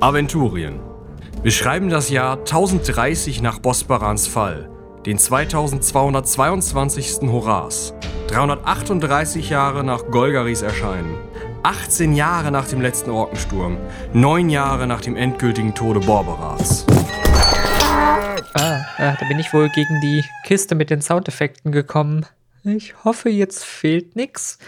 Aventurien. Wir schreiben das Jahr 1030 nach Bosbarans Fall, den 2222. Horas, 338 Jahre nach Golgaris Erscheinen, 18 Jahre nach dem letzten Orkensturm, 9 Jahre nach dem endgültigen Tode Borberats. Ah, ah, da bin ich wohl gegen die Kiste mit den Soundeffekten gekommen. Ich hoffe, jetzt fehlt nix.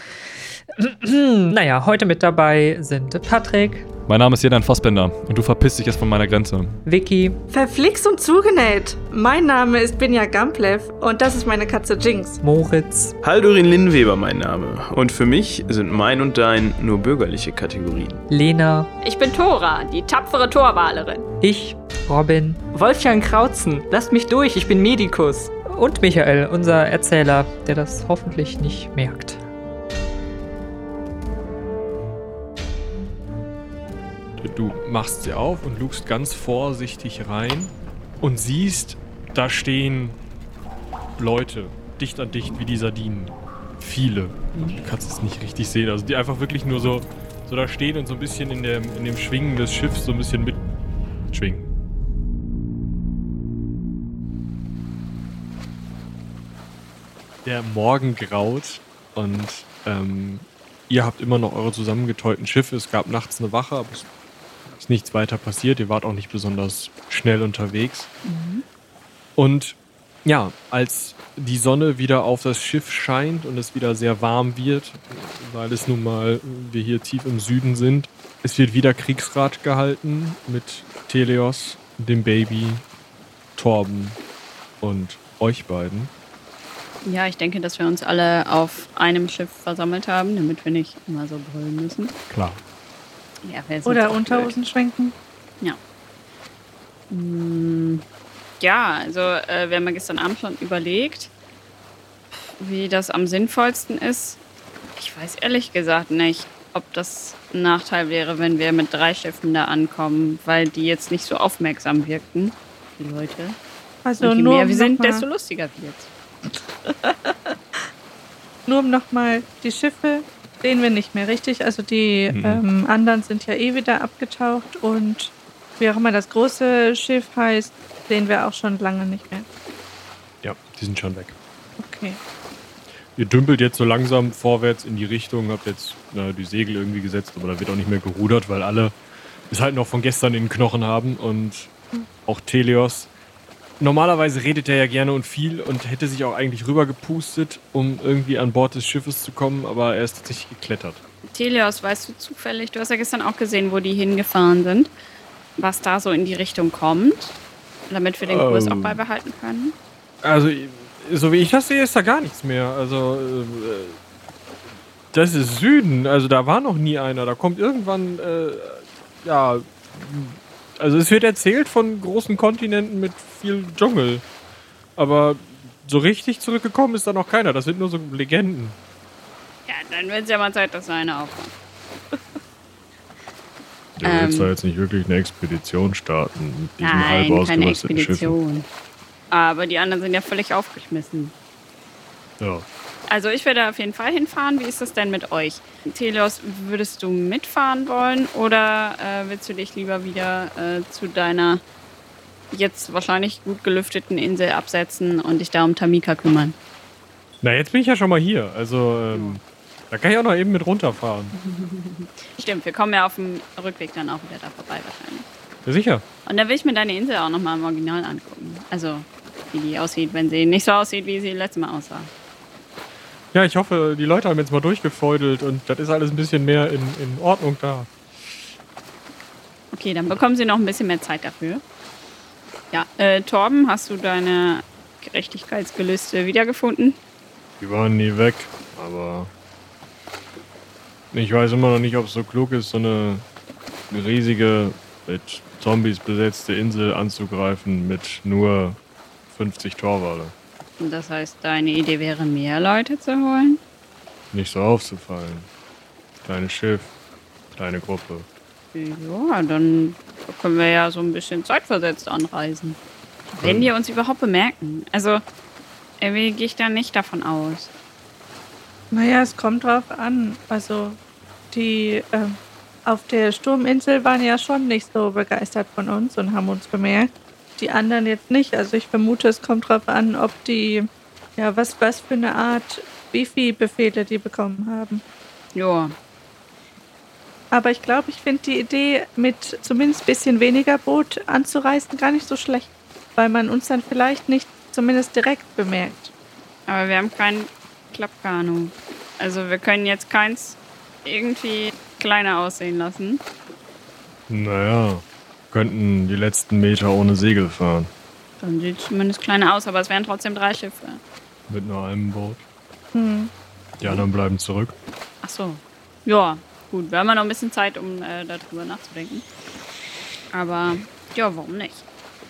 naja, heute mit dabei sind Patrick, Mein Name ist Jedan Fassbender und du verpisst dich jetzt von meiner Grenze. Vicky, Verflixt und zugenäht. Mein Name ist Binja Gamplev und das ist meine Katze Jinx. Moritz, Haldurin Linnweber mein Name. Und für mich sind mein und dein nur bürgerliche Kategorien. Lena, Ich bin Tora, die tapfere Torwalerin. ich, Robin Wolfgang Krautzen, lasst mich durch, ich bin Medikus. Und Michael, unser Erzähler, der das hoffentlich nicht merkt. Du machst sie auf und lugst ganz vorsichtig rein und siehst, da stehen Leute, dicht an dicht wie die Sardinen. Viele. Du kannst es nicht richtig sehen. Also die einfach wirklich nur so, so da stehen und so ein bisschen in dem, in dem Schwingen des Schiffs so ein bisschen mit Der Morgen graut und ähm, ihr habt immer noch eure zusammengeteuten Schiffe. Es gab nachts eine Wache, aber es ist nichts weiter passiert. Ihr wart auch nicht besonders schnell unterwegs. Und ja, als die Sonne wieder auf das Schiff scheint und es wieder sehr warm wird, weil es nun mal wir hier tief im Süden sind, es wird wieder Kriegsrat gehalten mit Teleos, dem Baby, Torben und euch beiden. Ja, ich denke, dass wir uns alle auf einem Schiff versammelt haben, damit wir nicht immer so brüllen müssen. Klar. Ja, Oder Unterhosen schwenken. blöd. Mm, Ja, also äh, wir haben ja gestern Abend schon überlegt, wie das am sinnvollsten ist. Ich weiß ehrlich gesagt nicht, ob das ein Nachteil wäre, wenn wir mit drei Schiffen da ankommen, weil die jetzt nicht so aufmerksam wirkten, die Leute. Also Und je nur mehr wir sind, desto lustiger wird's. Nur um nochmal, die Schiffe sehen wir nicht mehr, richtig? Also die Mhm. ähm, anderen sind ja eh wieder abgetaucht und wie auch immer das große Schiff heißt, sehen wir auch schon lange nicht mehr. Ja, die sind schon weg. Okay. Ihr dümpelt jetzt so langsam vorwärts in die Richtung, habt jetzt na, die Segel irgendwie gesetzt, aber da wird auch nicht mehr gerudert, weil alle es halt noch von gestern in den Knochen haben und auch Teleos. Normalerweise redet er ja gerne und viel und hätte sich auch eigentlich rübergepustet, um irgendwie an Bord des Schiffes zu kommen, aber er ist tatsächlich geklettert. Telios, weißt du zufällig, du hast ja gestern auch gesehen, wo die hingefahren sind, was da so in die Richtung kommt, damit wir den Kurs Oh. auch beibehalten können? Also, so wie ich das sehe, ist da gar nichts mehr. Also, äh, das ist Süden. Also, da war noch nie einer. Da kommt irgendwann, äh, ja. Also, es wird erzählt von großen Kontinenten mit viel Dschungel. Aber so richtig zurückgekommen ist da noch keiner. Das sind nur so Legenden. Ja, dann wird es ja mal Zeit, dass wir eine aufmachen. Du Ähm. willst da jetzt nicht wirklich eine Expedition starten mit diesen halb Nein, keine ausgerüsteten Schiffen. Expedition. Aber die anderen sind ja völlig aufgeschmissen. Ja. Also ich werde auf jeden Fall hinfahren. Wie ist das denn mit euch? Telios, würdest du mitfahren wollen oder äh, willst du dich lieber wieder äh, zu deiner jetzt wahrscheinlich gut gelüfteten Insel absetzen und dich da um Tamika kümmern? Na, jetzt bin ich ja schon mal hier. Also, ähm, da kann ich auch noch eben mit runterfahren. Stimmt, wir kommen ja auf dem Rückweg dann auch wieder da vorbei wahrscheinlich. Ja, sicher. Und da will ich mir deine Insel auch nochmal im Original angucken. Also, wie die aussieht, wenn sie nicht so aussieht, wie sie letztes Mal aussah. Ja, ich hoffe, die Leute haben jetzt mal durchgefeudelt und das ist alles ein bisschen mehr in, in Ordnung da. Okay, dann bekommen sie noch ein bisschen mehr Zeit dafür. Ja, äh, Torben, hast du deine Gerechtigkeitsgelüste wiedergefunden? Die waren nie weg, aber ich weiß immer noch nicht, ob es so klug ist, so eine riesige, mit Zombies besetzte Insel anzugreifen mit nur 50 Torwale. Das heißt, deine Idee wäre, mehr Leute zu holen? Nicht so aufzufallen. Kleines Schiff, kleine Gruppe. Ja, dann können wir ja so ein bisschen zeitversetzt anreisen. Wenn die uns überhaupt bemerken. Also, irgendwie gehe ich da nicht davon aus. Naja, es kommt drauf an. Also die ähm, auf der Sturminsel waren ja schon nicht so begeistert von uns und haben uns bemerkt. Die anderen jetzt nicht. Also ich vermute, es kommt drauf an, ob die, ja, was, was für eine Art Wifi-Befehle die bekommen haben. Ja, Aber ich glaube, ich finde die Idee, mit zumindest ein bisschen weniger Boot anzureisen, gar nicht so schlecht. Weil man uns dann vielleicht nicht zumindest direkt bemerkt. aber wir haben kein Klappkanu. Also wir können jetzt keins irgendwie kleiner aussehen lassen. Naja, könnten die letzten Meter ohne Segel fahren. Dann sieht es zumindest kleiner aus, aber es wären trotzdem drei Schiffe. Mit nur einem Boot. Hm. Die anderen bleiben zurück. Ach so. Ja, gut. Wir haben ja noch ein bisschen Zeit, um äh, darüber nachzudenken. Aber ja, warum nicht?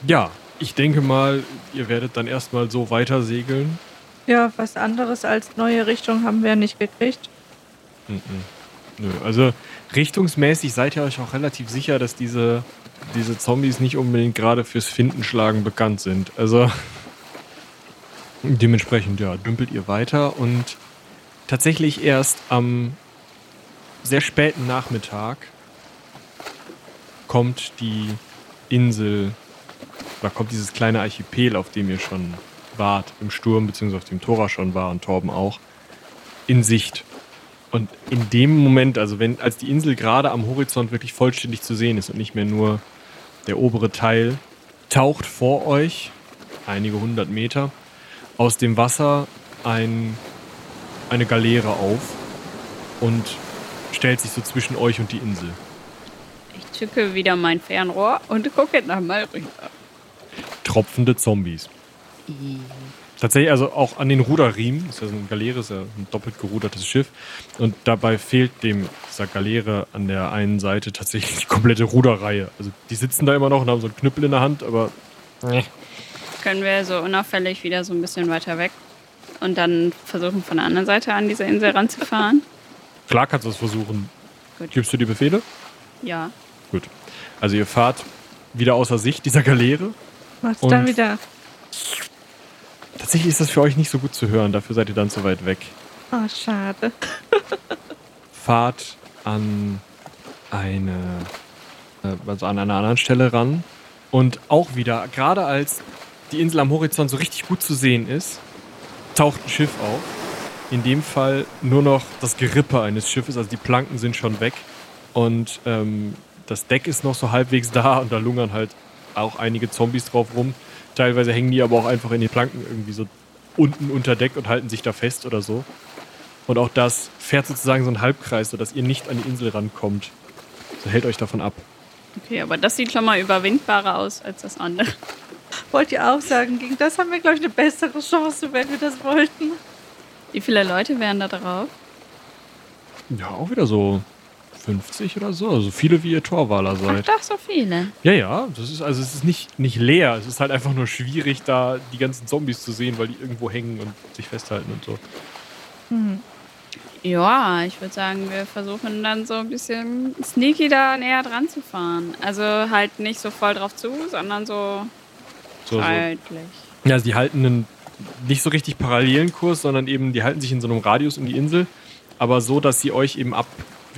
Ja, ich denke mal, ihr werdet dann erstmal so weiter segeln. Ja, was anderes als neue Richtung haben wir nicht gekriegt. Nö, also richtungsmäßig seid ihr euch auch relativ sicher, dass diese, diese Zombies nicht unbedingt gerade fürs Findenschlagen bekannt sind. Also dementsprechend, ja, dümpelt ihr weiter und tatsächlich erst am sehr späten Nachmittag kommt die Insel, da kommt dieses kleine Archipel, auf dem ihr schon wart, im Sturm, beziehungsweise auf dem Tora schon war und Torben auch, in Sicht. Und in dem Moment, also wenn, als die Insel gerade am Horizont wirklich vollständig zu sehen ist und nicht mehr nur der obere Teil, taucht vor euch, einige hundert Meter, aus dem Wasser ein, eine Galeere auf und stellt sich so zwischen euch und die Insel. Ich zücke wieder mein Fernrohr und gucke nochmal rüber. Tropfende Zombies. Tatsächlich, also auch an den Ruderriemen, ist ja so eine Galeere, ist ja ein doppelt gerudertes Schiff. Und dabei fehlt dem dieser Galeere an der einen Seite tatsächlich die komplette Ruderreihe. Also die sitzen da immer noch und haben so einen Knüppel in der Hand, aber Können wir so unauffällig wieder so ein bisschen weiter weg und dann versuchen von der anderen Seite an diese Insel ranzufahren? klar kannst du es versuchen. Gut. Gibst du die Befehle? Ja. Gut. Also ihr fahrt wieder außer Sicht dieser Galeere. Macht's dann wieder. Tatsächlich ist das für euch nicht so gut zu hören, dafür seid ihr dann zu weit weg. Oh, schade. fahrt an eine, äh, also an einer anderen Stelle ran und auch wieder, gerade als die Insel am Horizont so richtig gut zu sehen ist, taucht ein Schiff auf. In dem Fall nur noch das Gerippe eines Schiffes, also die Planken sind schon weg und ähm, das Deck ist noch so halbwegs da und da lungern halt auch einige Zombies drauf rum. Teilweise hängen die aber auch einfach in den Planken irgendwie so unten unter Deck und halten sich da fest oder so. Und auch das fährt sozusagen so einen Halbkreis, sodass ihr nicht an die Insel rankommt. So hält euch davon ab. Okay, aber das sieht schon mal überwindbarer aus als das andere. Wollt ihr auch sagen, gegen das haben wir, glaube ich, eine bessere Chance, wenn wir das wollten. Wie viele Leute wären da drauf? Ja, auch wieder so 50 oder so. Also viele wie ihr Torwaler Ach seid. doch, so viele. Ja, ja. Das ist, also es ist nicht, nicht leer. Es ist halt einfach nur schwierig, da die ganzen Zombies zu sehen, weil die irgendwo hängen und sich festhalten und so. Ja, ich würde sagen, wir versuchen dann so ein bisschen sneaky da näher dran zu fahren. Also halt nicht so voll drauf zu, sondern so so, so. Ja, also die halten einen nicht so richtig parallelen Kurs, sondern eben, die halten sich in so einem Radius um die Insel, aber so, dass sie euch eben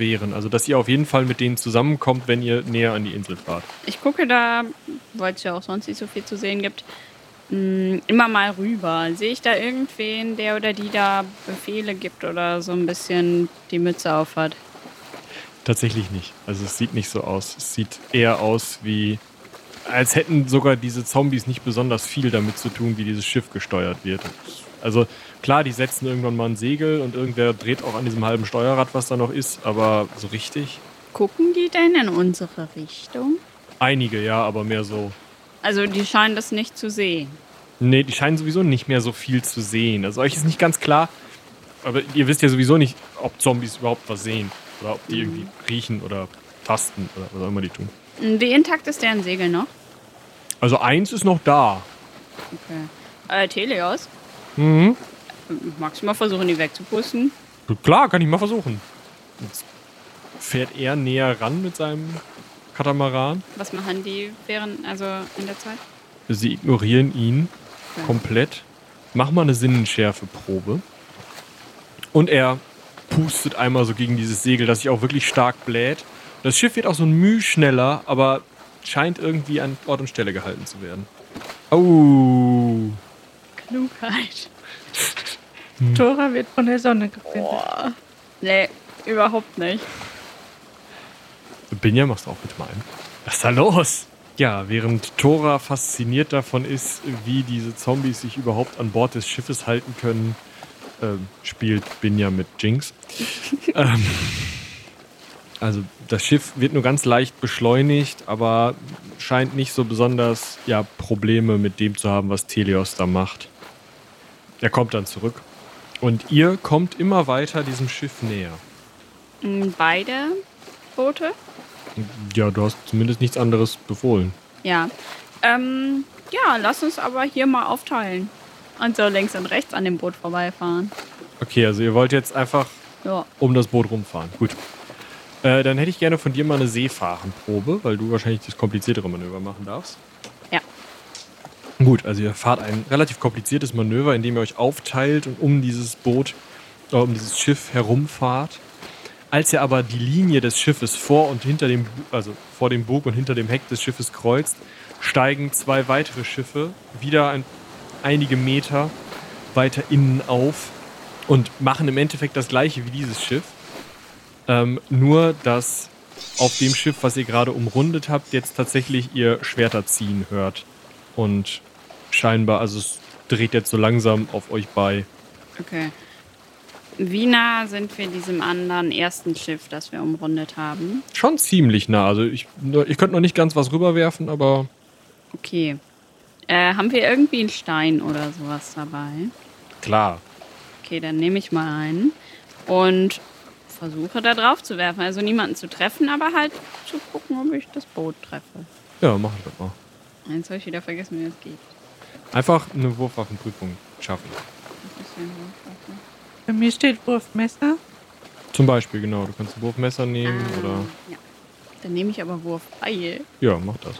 abwehren. Also, dass ihr auf jeden Fall mit denen zusammenkommt, wenn ihr näher an die Insel fahrt. Ich gucke da, weil es ja auch sonst nicht so viel zu sehen gibt, mh, immer mal rüber. Sehe ich da irgendwen, der oder die da Befehle gibt oder so ein bisschen die Mütze aufhat? Tatsächlich nicht. Also, es sieht nicht so aus. Es sieht eher aus wie, als hätten sogar diese Zombies nicht besonders viel damit zu tun, wie dieses Schiff gesteuert wird. Also, klar, die setzen irgendwann mal ein Segel und irgendwer dreht auch an diesem halben Steuerrad, was da noch ist, aber so richtig. Gucken die denn in unsere Richtung? Einige, ja, aber mehr so Also die scheinen das nicht zu sehen. Nee, die scheinen sowieso nicht mehr so viel zu sehen. Also euch ist nicht ganz klar, aber ihr wisst ja sowieso nicht, ob Zombies überhaupt was sehen. Oder ob die irgendwie riechen oder tasten oder was auch immer die tun. Wie intakt ist deren Segel noch? Also eins ist noch da. Okay. Äh, Teleos, Mhm. magst du mal versuchen, die wegzupusten? Klar, kann ich mal versuchen. Jetzt fährt er näher ran mit seinem Katamaran. Was machen die während, also in der Zeit? Sie ignorieren ihn Okay. komplett. Mach mal eine Sinnenschärfeprobe. Und er pustet einmal so gegen dieses Segel, das sich auch wirklich stark bläht. Das Schiff wird auch so ein Müh schneller, aber scheint irgendwie an Ort und Stelle gehalten zu werden. Oh. Klugheit. Tora wird von der Sonne gefindet. Boah. Nee, überhaupt nicht. Binja, machst du auch bitte mal ein. Was ist da los? Ja, während Tora fasziniert davon ist, wie diese Zombies sich überhaupt an Bord des Schiffes halten können, ähm, spielt Binja mit Jinx. ähm, also das Schiff wird nur ganz leicht beschleunigt, aber scheint nicht so besonders ja, Probleme mit dem zu haben, was Telios da macht. Er kommt dann zurück. Und ihr kommt immer weiter diesem Schiff näher. Mm, Beide Boote? Ja, du hast zumindest nichts anderes befohlen. Ja. Ähm, ja, lass uns aber hier mal aufteilen. Und so links und rechts an dem Boot vorbeifahren. Okay, also ihr wollt jetzt einfach Ja. um das Boot rumfahren. Gut. Äh, dann hätte ich gerne von dir mal eine Seefahrenprobe, weil du wahrscheinlich das kompliziertere Manöver machen darfst. Gut, also ihr fahrt ein relativ kompliziertes Manöver, in dem ihr euch aufteilt und um dieses Boot, äh, um dieses Schiff herumfahrt. Als ihr aber die Linie des Schiffes vor und hinter dem, also vor dem Bug und hinter dem Heck des Schiffes kreuzt, steigen zwei weitere Schiffe wieder ein, einige Meter weiter innen auf und machen im Endeffekt das gleiche wie dieses Schiff. Ähm, nur, dass auf dem Schiff, was ihr gerade umrundet habt, jetzt tatsächlich ihr Schwerter ziehen hört. Und scheinbar, also es dreht jetzt so langsam auf euch bei. Okay. Wie nah sind wir diesem anderen ersten Schiff, das wir umrundet haben? Schon ziemlich nah. Also ich, ich könnte noch nicht ganz was rüberwerfen, aber Okay. Äh, haben wir irgendwie einen Stein oder sowas dabei? klar. Okay, dann nehme ich mal einen und versuche da drauf zu werfen. Also niemanden zu treffen, aber halt zu gucken, ob ich das Boot treffe. Ja, mach ich das mal. Jetzt habe ich wieder vergessen, wie das geht. Einfach eine Wurfwaffenprüfung schaffen. Das ist ja so. Bei mir steht Wurfmesser. Zum Beispiel, genau. Du kannst ein Wurfmesser nehmen Ah, oder. Ja. Dann nehme ich aber Wurfbeil. Ja, mach das.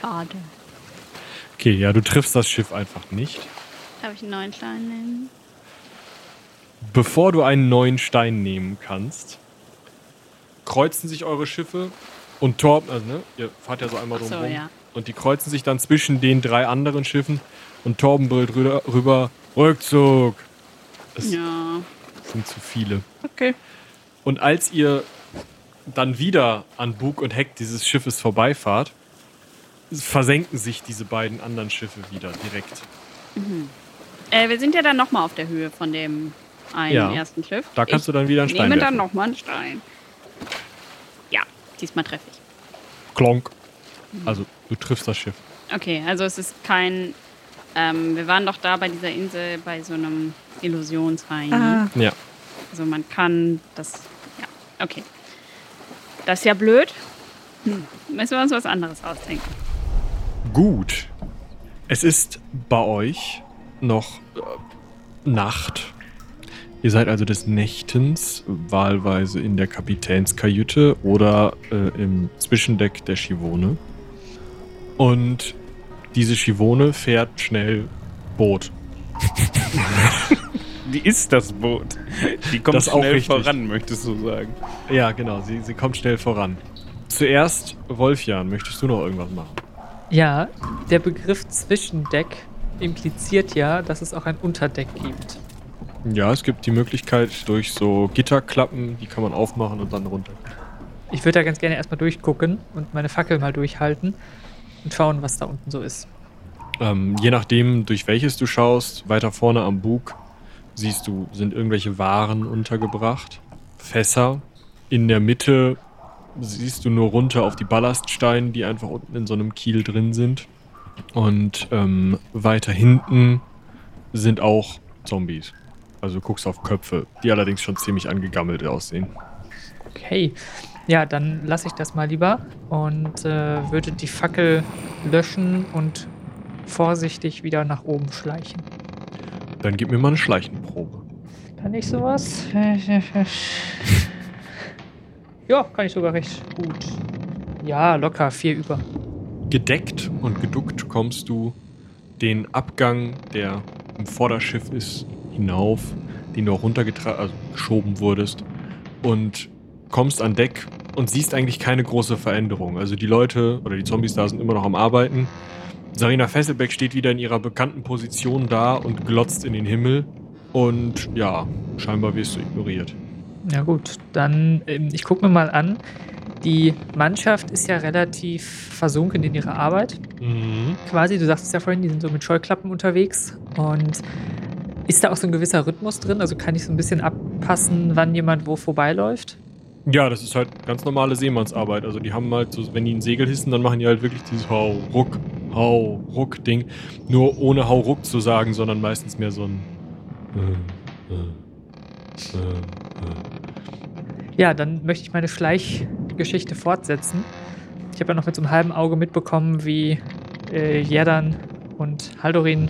Schade. Okay, ja, du triffst das Schiff einfach nicht. Darf ich einen neuen Stein nehmen? Bevor du einen neuen Stein nehmen kannst, kreuzen sich eure Schiffe und Torben, also ne, ihr fahrt ja so einmal Ach so, rum. ja. Und die kreuzen sich dann zwischen den drei anderen Schiffen und Torben brüllt rüber, rüber Rückzug. Es Ja. sind zu viele. Okay. Und als ihr dann wieder an Bug und Heck dieses Schiffes vorbeifahrt, versenken sich diese beiden anderen Schiffe wieder direkt. Äh, wir sind ja dann nochmal auf der Höhe von dem einen Ja. ersten Schiff. Da kannst du dann wieder einen ich Stein nehme dann werfen. nochmal einen Stein. Ja, diesmal treffe ich. Klonk. Also, du triffst das Schiff. Okay, also es ist kein. Ähm, wir waren doch da bei dieser Insel bei so einem Illusionshain. Ah, Ja. Also man kann das. Ja, okay. Das ist ja blöd. Hm. Müssen wir uns was anderes ausdenken. Gut. Es ist bei euch noch äh, Nacht. Ihr seid also des Nächtens wahlweise in der Kapitänskajüte oder äh, im Zwischendeck der Schivone. Und diese Schivone fährt schnell Boot. Wie ist das Boot? Die kommt Das schnell voran, möchtest du sagen. Ja, genau, sie, sie kommt schnell voran. Zuerst, Wolfjan, möchtest du noch irgendwas machen? Ja, der Begriff Zwischendeck impliziert ja, dass es auch ein Unterdeck gibt. Ja, es gibt die Möglichkeit durch so Gitterklappen, die kann man aufmachen und dann runter. Ich würde da ganz gerne erstmal durchgucken und meine Fackel mal durchhalten und schauen, was da unten so ist. Ähm, je nachdem, durch welches du schaust, weiter vorne am Bug siehst du, sind irgendwelche Waren untergebracht. Fässer. In der Mitte siehst du nur runter auf die Ballaststeine, die einfach unten in so einem Kiel drin sind. Und ähm, weiter hinten sind auch Zombies. Also du guckst auf Köpfe, die allerdings schon ziemlich angegammelt aussehen. Okay. Ja, dann lasse ich das mal lieber und äh, würde die Fackel löschen und vorsichtig wieder nach oben schleichen. Dann gib mir mal eine Schleichenprobe. Kann ich sowas? ja, kann ich sogar recht gut. Ja, locker, vier über. Gedeckt und geduckt kommst du den Abgang, der im Vorderschiff ist, hinauf, den du auch runtergeschoben also geschoben wurdest und kommst an Deck und siehst eigentlich keine große Veränderung. Also die Leute oder die Zombies da sind immer noch am Arbeiten. Sarina Fesselbeck steht wieder in ihrer bekannten Position da und glotzt in den Himmel. Und ja, scheinbar wirst du ignoriert. Ja gut, dann ähm, ich gucke mir mal an. Die Mannschaft ist ja relativ versunken in ihrer Arbeit. Mhm. Quasi, du sagst es ja vorhin, die sind so mit Scheuklappen unterwegs. Und ist da auch so ein gewisser Rhythmus drin? Also kann ich so ein bisschen abpassen, wann jemand wo vorbeiläuft? Ja, das ist halt ganz normale Seemannsarbeit. Also die haben halt so, wenn die ein Segel hissen, dann machen die halt wirklich dieses Hau, Ruck, Hau, Ruck Ding. Nur ohne Hau, Ruck zu sagen, sondern meistens mehr so ein äh, äh, äh. Ja, dann möchte ich meine Schleichgeschichte fortsetzen. Ich habe ja noch mit so einem halben Auge mitbekommen, wie äh, Jerdan und Haldorin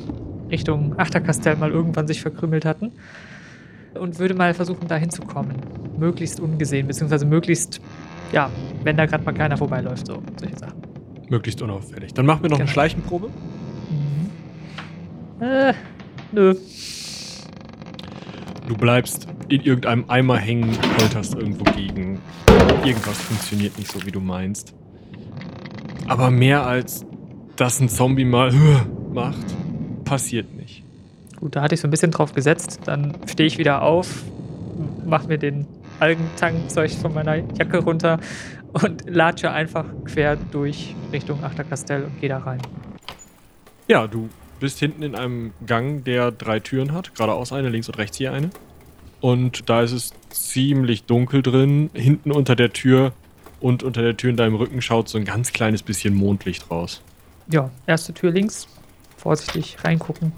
Richtung Achterkastell mal irgendwann sich verkrümelt hatten. Und würde mal versuchen, da hinzukommen. Möglichst ungesehen, beziehungsweise möglichst, ja, wenn da gerade mal keiner vorbeiläuft, so solche Sachen. Möglichst unauffällig. Dann machen wir noch eine Genau. Schleichenprobe. Mhm. Äh, nö. Du bleibst in irgendeinem Eimer hängen, polterst irgendwo gegen. Irgendwas funktioniert nicht so, wie du meinst. Aber mehr als dass ein Zombie mal macht, passiert nicht. Gut, da hatte ich so ein bisschen drauf gesetzt. Dann stehe ich wieder auf, mache mir den Algentankzeug von meiner Jacke runter und latsche einfach quer durch Richtung Achterkastell und gehe da rein. Ja, du bist hinten in einem Gang, der drei Türen hat. Geradeaus eine, links und rechts hier eine. Und da ist es ziemlich dunkel drin. Hinten unter der Tür und unter der Tür in deinem Rücken schaut so ein ganz kleines bisschen Mondlicht raus. Ja, erste Tür links. Vorsichtig reingucken.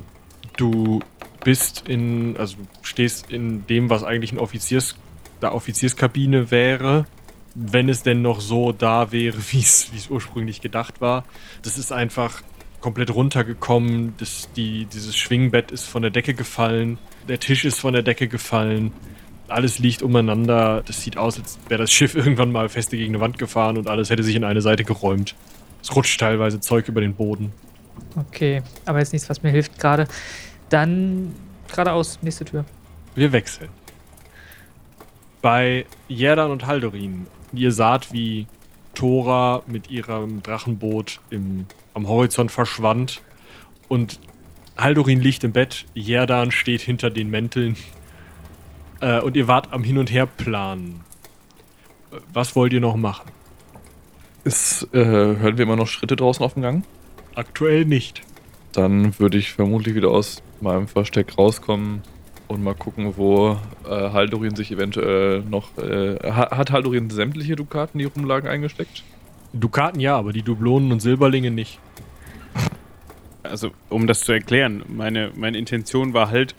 Du bist in, also stehst in dem, was eigentlich ein Offiziers, der Offizierskabine wäre, wenn es denn noch so da wäre, wie es wie es ursprünglich gedacht war. Das ist einfach komplett runtergekommen. Das, die, dieses Schwingbett ist von der Decke gefallen. Der Tisch ist von der Decke gefallen. Alles liegt umeinander. Das sieht aus, als wäre das Schiff irgendwann mal feste gegen eine Wand gefahren und alles hätte sich in eine Seite geräumt. Es rutscht teilweise Zeug über den Boden. Okay, aber jetzt nichts, was mir hilft gerade. Dann geradeaus, nächste Tür. Wir wechseln. Bei Jerdan und Haldorin, ihr saht, wie Thora mit ihrem Drachenboot im, am Horizont verschwand und Haldorin liegt im Bett, Jerdan steht hinter den Mänteln äh, und ihr wart am Hin- und Her-Planen. Was wollt ihr noch machen? Ist, äh, hören wir immer noch Schritte draußen auf dem Gang? Aktuell nicht. Dann würde ich vermutlich wieder aus meinem Versteck rauskommen und mal gucken, wo äh, Haldorin sich eventuell noch. Äh, ha- hat Haldorin sämtliche Dukaten, die rumlagen, eingesteckt? Dukaten ja, aber die Dublonen und Silberlinge nicht. Also, um das zu erklären, meine, meine Intention war halt,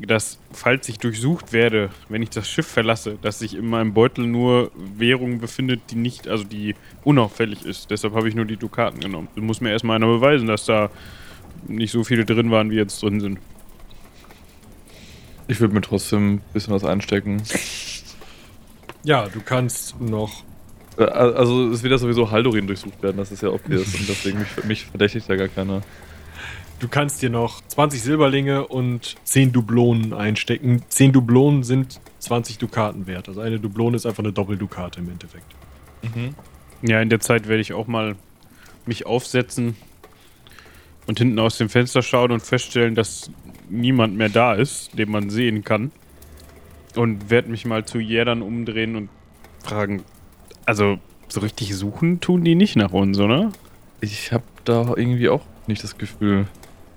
dass, falls ich durchsucht werde, wenn ich das Schiff verlasse, dass sich in meinem Beutel nur Währung befindet, die nicht, also die unauffällig ist. Deshalb habe ich nur die Dukaten genommen. Du muss mir erstmal einer beweisen, dass da nicht so viele drin waren, wie jetzt drin sind. Ich würde mir trotzdem ein bisschen was einstecken. Ja, du kannst noch Äh, Also, es wird ja sowieso Haldorin durchsucht werden, das ist ja obvious und deswegen mich, mich verdächtigt ja gar keiner. Du kannst dir noch 20 Silberlinge und 10 Dublonen einstecken. 10 Dublonen sind 20 Dukaten wert. Also eine Dublone ist einfach eine Doppeldukate im Endeffekt. Ja, in der Zeit werde ich auch mal mich aufsetzen und hinten aus dem Fenster schauen und feststellen, dass niemand mehr da ist, den man sehen kann. Und werde mich mal zu Jädern umdrehen und fragen, also so richtig suchen tun die nicht nach uns, oder? Ich habe da irgendwie auch nicht das Gefühl,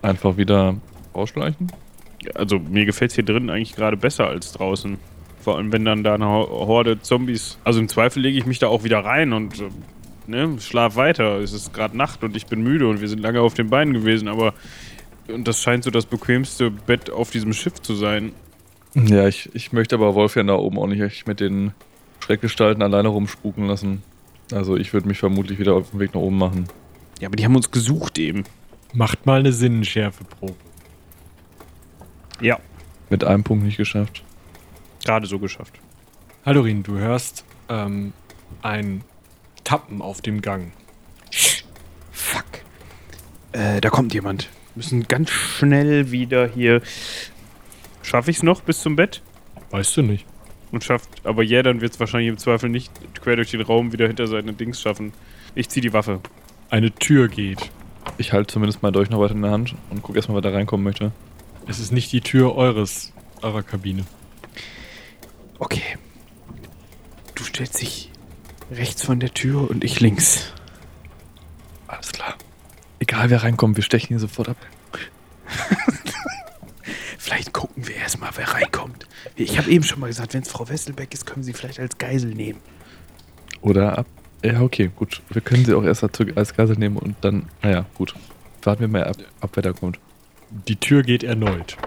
einfach wieder rausschleichen. Also mir gefällt es hier drin eigentlich gerade besser als draußen. Vor allem, wenn dann da eine Ho- Horde Zombies. Also im Zweifel lege ich mich da auch wieder rein und äh, ne, schlaf weiter. Es ist gerade Nacht und ich bin müde und wir sind lange auf den Beinen gewesen, aber und das scheint so das bequemste Bett auf diesem Schiff zu sein. Ja, ich, ich möchte aber Wolfjan da oben auch nicht echt mit den Schreckgestalten alleine rumspuken lassen. Also ich würde mich vermutlich wieder auf den Weg nach oben machen. Ja, aber die haben uns gesucht eben. Macht mal eine Sinnenschärfeprobe. Ja, Mit einem Punkt nicht geschafft. gerade so geschafft. Haldorin, du hörst ähm, ein Tappen auf dem Gang. Fuck. Äh, da kommt jemand. Müssen ganz schnell wieder hier. Schaffe ich es noch bis zum Bett? Weißt du nicht. Und schafft, aber Jädern wird es wahrscheinlich im Zweifel nicht quer durch den Raum wieder hinter seine Dings schaffen. Ich ziehe die Waffe. Eine Tür geht. Ich halte zumindest mal durch noch weiter in der Hand und gucke erstmal, wer da reinkommen möchte. Es ist nicht die Tür eures, eurer Kabine. Okay. Du stellst dich rechts von der Tür und ich links. Alles klar. Egal wer reinkommt, wir stechen ihn sofort ab. Vielleicht gucken wir erstmal, wer reinkommt. Ich habe eben schon mal gesagt, wenn es Frau Wesselbeck ist, können Sie vielleicht als Geisel nehmen. Oder ab. Ja, okay, gut. Wir können sie auch erst dazu als Geisel nehmen und dann, naja, gut. Warten wir mal ab, ab wer da kommt. Die Tür geht erneut.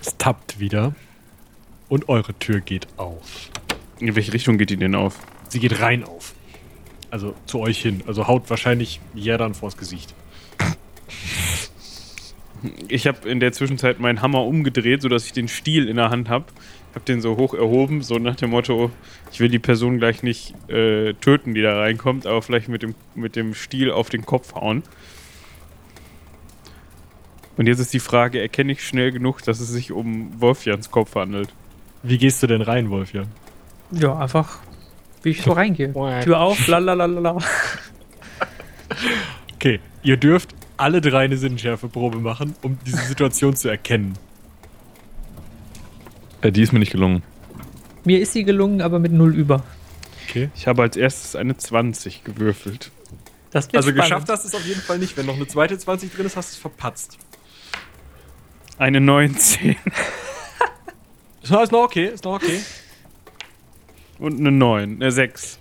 Es tappt wieder. Und eure Tür geht auf. In welche Richtung geht die denn auf? Sie geht rein auf. Also zu euch hin. Also haut wahrscheinlich Jerdan vors Gesicht. Ich habe in der Zwischenzeit meinen Hammer umgedreht, sodass ich den Stiel in der Hand habe. Habe den so hoch erhoben, so nach dem Motto, ich will die Person gleich nicht äh, töten, die da reinkommt, aber vielleicht mit dem, mit dem Stiel auf den Kopf hauen. Und jetzt ist die Frage, erkenne ich schnell genug, dass es sich um Wolfjans Kopf handelt? Wie gehst du denn rein, Wolfjan? Ja, einfach wie ich so reingehe. Tür auf, lalalala. Okay, ihr dürft alle drei eine Sinnschärfeprobe machen, um diese Situation zu erkennen. Äh, die ist mir nicht gelungen. Mir ist sie gelungen, aber mit null über. Okay. Ich habe als erstes eine 20 gewürfelt. Das Also spannend. geschafft hast du es auf jeden Fall nicht. Wenn noch eine zweite 20 drin ist, hast du es verpatzt. Eine 19 Das ist noch okay, ist noch okay. Und eine 9, eine 6.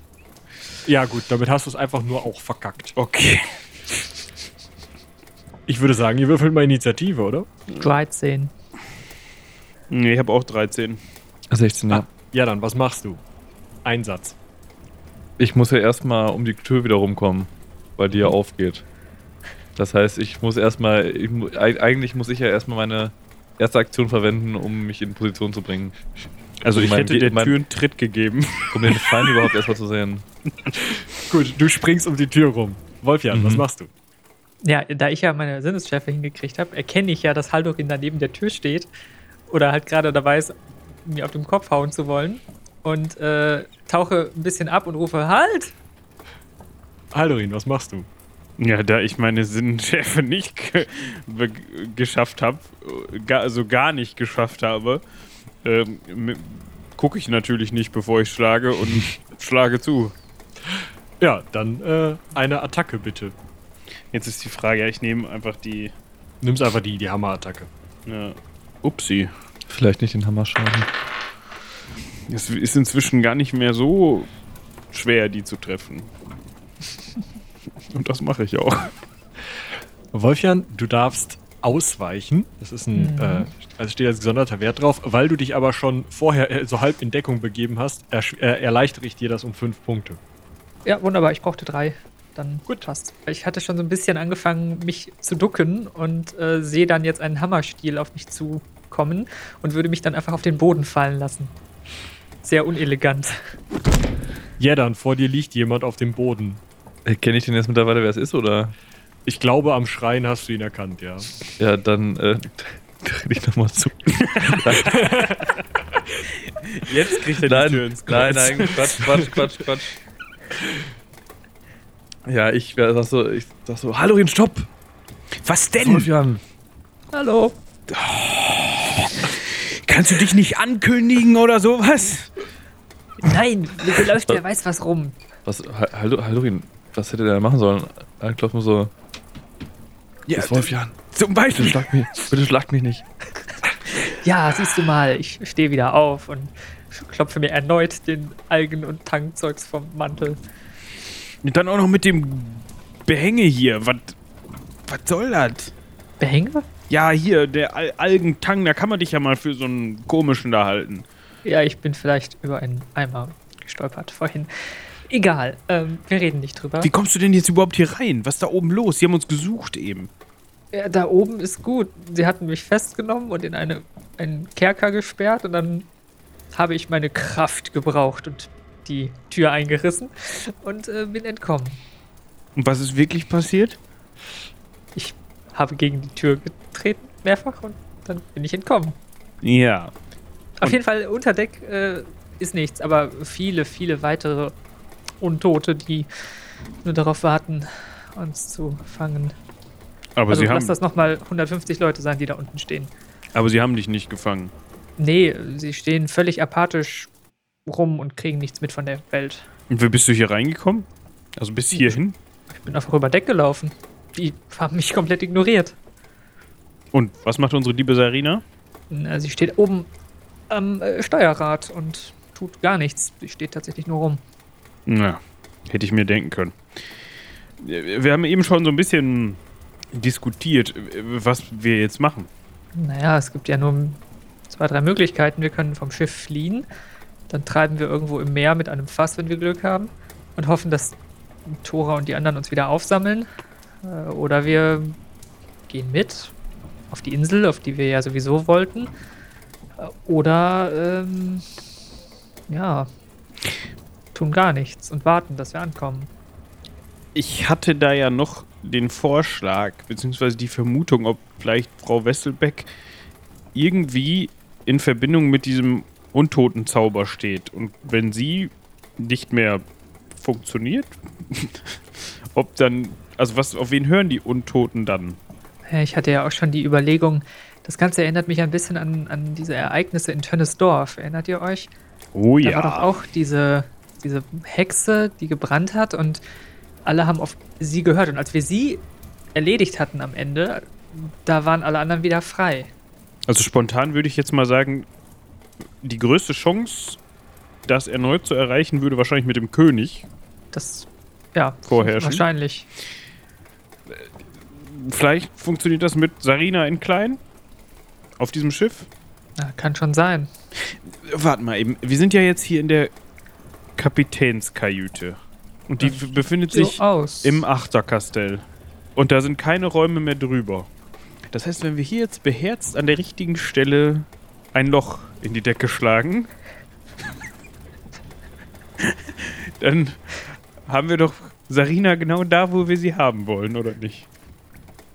Ja gut, damit hast du es einfach nur auch verkackt. Okay. Ich würde sagen, ihr würfelt mal Initiative, oder? 13. Nee, ich habe auch 13. 16, ja. Ah, ja, dann, was machst du? Einsatz. Ich muss ja erstmal um die Tür wieder rumkommen, weil die ja aufgeht. Das heißt, ich muss erstmal, eigentlich muss ich ja erstmal meine erste Aktion verwenden, um mich in Position zu bringen. Also ich mein hätte der mein- Tür einen Tritt gegeben. Um den Feind überhaupt erstmal zu sehen. Gut, du springst um die Tür rum. Wolfjan, was Mhm. machst du? Ja, da ich ja meine Sinnesschärfe hingekriegt habe, erkenne ich ja, dass Haldorin da neben der Tür steht oder halt gerade dabei ist, mir auf den Kopf hauen zu wollen und äh, tauche ein bisschen ab und rufe Halt! Haldorin, was machst du? Ja, da ich meine Sinnenschärfe nicht geschafft habe, gar, also gar nicht geschafft habe, ähm, gucke ich natürlich nicht, bevor ich schlage und schlage zu. Ja, dann äh, eine Attacke bitte. Jetzt ist die Frage, ja, ich nehme einfach die. Nimm's einfach die, die Hammerattacke. Ja, upsi. Vielleicht nicht den Hammerschaden. Es ist inzwischen gar nicht mehr so schwer, die zu treffen. Und das mache ich auch. Wolfjan, du darfst ausweichen. Das ist ein, Mhm. äh, also steht als gesonderter Wert drauf. Weil du dich aber schon vorher äh, so halb in Deckung begeben hast, ersch- äh, erleichtere ich dir das um fünf Punkte. Ja, wunderbar, ich brauchte drei. Dann gut passt. Ich hatte schon so ein bisschen angefangen, mich zu ducken und äh, sehe dann jetzt einen Hammerstiel auf mich zukommen und würde mich dann einfach auf den Boden fallen lassen. Sehr unelegant. Ja, dann vor dir liegt jemand auf dem Boden. Kenne ich den jetzt mittlerweile, wer es ist, oder? Ich glaube, am Schreien hast du ihn erkannt, ja. Ja, dann äh, dreh dich nochmal zu. Jetzt kriegt er nein, die Tür ins nein, Kreuz. nein, Quatsch, Quatsch, Quatsch, Quatsch. Ja, ich wär- sag so, ich sag so, Hallorin, stopp! Was denn? Wolfjan! Hallo. Kannst du dich nicht ankündigen oder sowas? Nein, mir läuft wer weiß was rum. Was, Ha- Hallo, Hallorin, was hätte der machen sollen? Klopft nur so, Ja, ist Wolfjan, zum bitte Beispiel. schlag mich, bitte schlag mich nicht. Ja, siehst du mal, ich stehe wieder auf und klopfe mir erneut den Algen- und Tankzeugs vom Mantel. Und dann auch noch mit dem Behänge hier. Was was soll das? Behänge? Ja, hier, der Al Algentang, da kann man dich ja mal für so einen komischen da halten. Ja, ich bin vielleicht über einen Eimer gestolpert vorhin. Egal, ähm, wir reden nicht drüber. Wie kommst du denn jetzt überhaupt hier rein? Was ist da oben los? Sie haben uns gesucht eben. Ja, da oben ist gut. Sie hatten mich festgenommen und in eine, einen Kerker gesperrt und dann habe ich meine Kraft gebraucht und die Tür eingerissen und äh, bin entkommen. Und was ist wirklich passiert? Ich habe gegen die Tür getreten, mehrfach, und dann bin ich entkommen. Ja. Auf Und- jeden Fall unter Deck äh, ist nichts, aber viele, viele weitere Untote, die nur darauf warten, uns zu fangen. Aber, also sie lass haben, das nochmal 150 Leute sein, die da unten stehen. aber sie haben dich nicht gefangen. Nee, sie stehen völlig apathisch rum und kriegen nichts mit von der Welt. Und wie bist du hier reingekommen? Also bis hierhin? Ich bin einfach über Deck gelaufen. Die haben mich komplett ignoriert. Und was macht unsere liebe Sarina? Na, Sie steht oben am äh, Steuerrad und tut gar nichts. Sie steht tatsächlich nur rum. Na, hätte ich mir denken können. Wir haben eben schon so ein bisschen diskutiert, was wir jetzt machen. Naja, es gibt ja nur zwei, drei Möglichkeiten. Wir können vom Schiff fliehen. Dann treiben wir irgendwo im Meer mit einem Fass, wenn wir Glück haben. Und hoffen, dass Tora und die anderen uns wieder aufsammeln. Äh, Oder wir gehen mit auf die Insel, auf die wir ja sowieso wollten. Äh, Oder, ähm, ja, tun gar nichts und warten, dass wir ankommen. Ich hatte da ja noch den Vorschlag, beziehungsweise die Vermutung, ob vielleicht Frau Wesselbeck irgendwie in Verbindung mit diesem Untotenzauber steht. Und wenn sie nicht mehr funktioniert, ob dann, also was, auf wen hören die Untoten dann? Ja, ich hatte ja auch schon die Überlegung, das Ganze erinnert mich ein bisschen an, an diese Ereignisse in Tönnesdorf. Erinnert ihr euch? Oh Da war doch auch diese, diese Hexe, die gebrannt hat und alle haben auf sie gehört. Und als wir sie erledigt hatten am Ende, da waren alle anderen wieder frei. Also spontan würde ich jetzt mal sagen, die größte Chance, das erneut zu erreichen, würde wahrscheinlich mit dem König Das, ja, vorherrschen. wahrscheinlich. Vielleicht funktioniert das mit Sarina in klein auf diesem Schiff. Ja, kann schon sein. Warte mal eben, wir sind ja jetzt hier in der Kapitänskajüte. Und die befindet So sich aus. im Achterkastell. Und da sind keine Räume mehr drüber. Das heißt, wenn wir hier jetzt beherzt an der richtigen Stelle ein Loch in die Decke schlagen, dann haben wir doch Sarina genau da, wo wir sie haben wollen, oder nicht?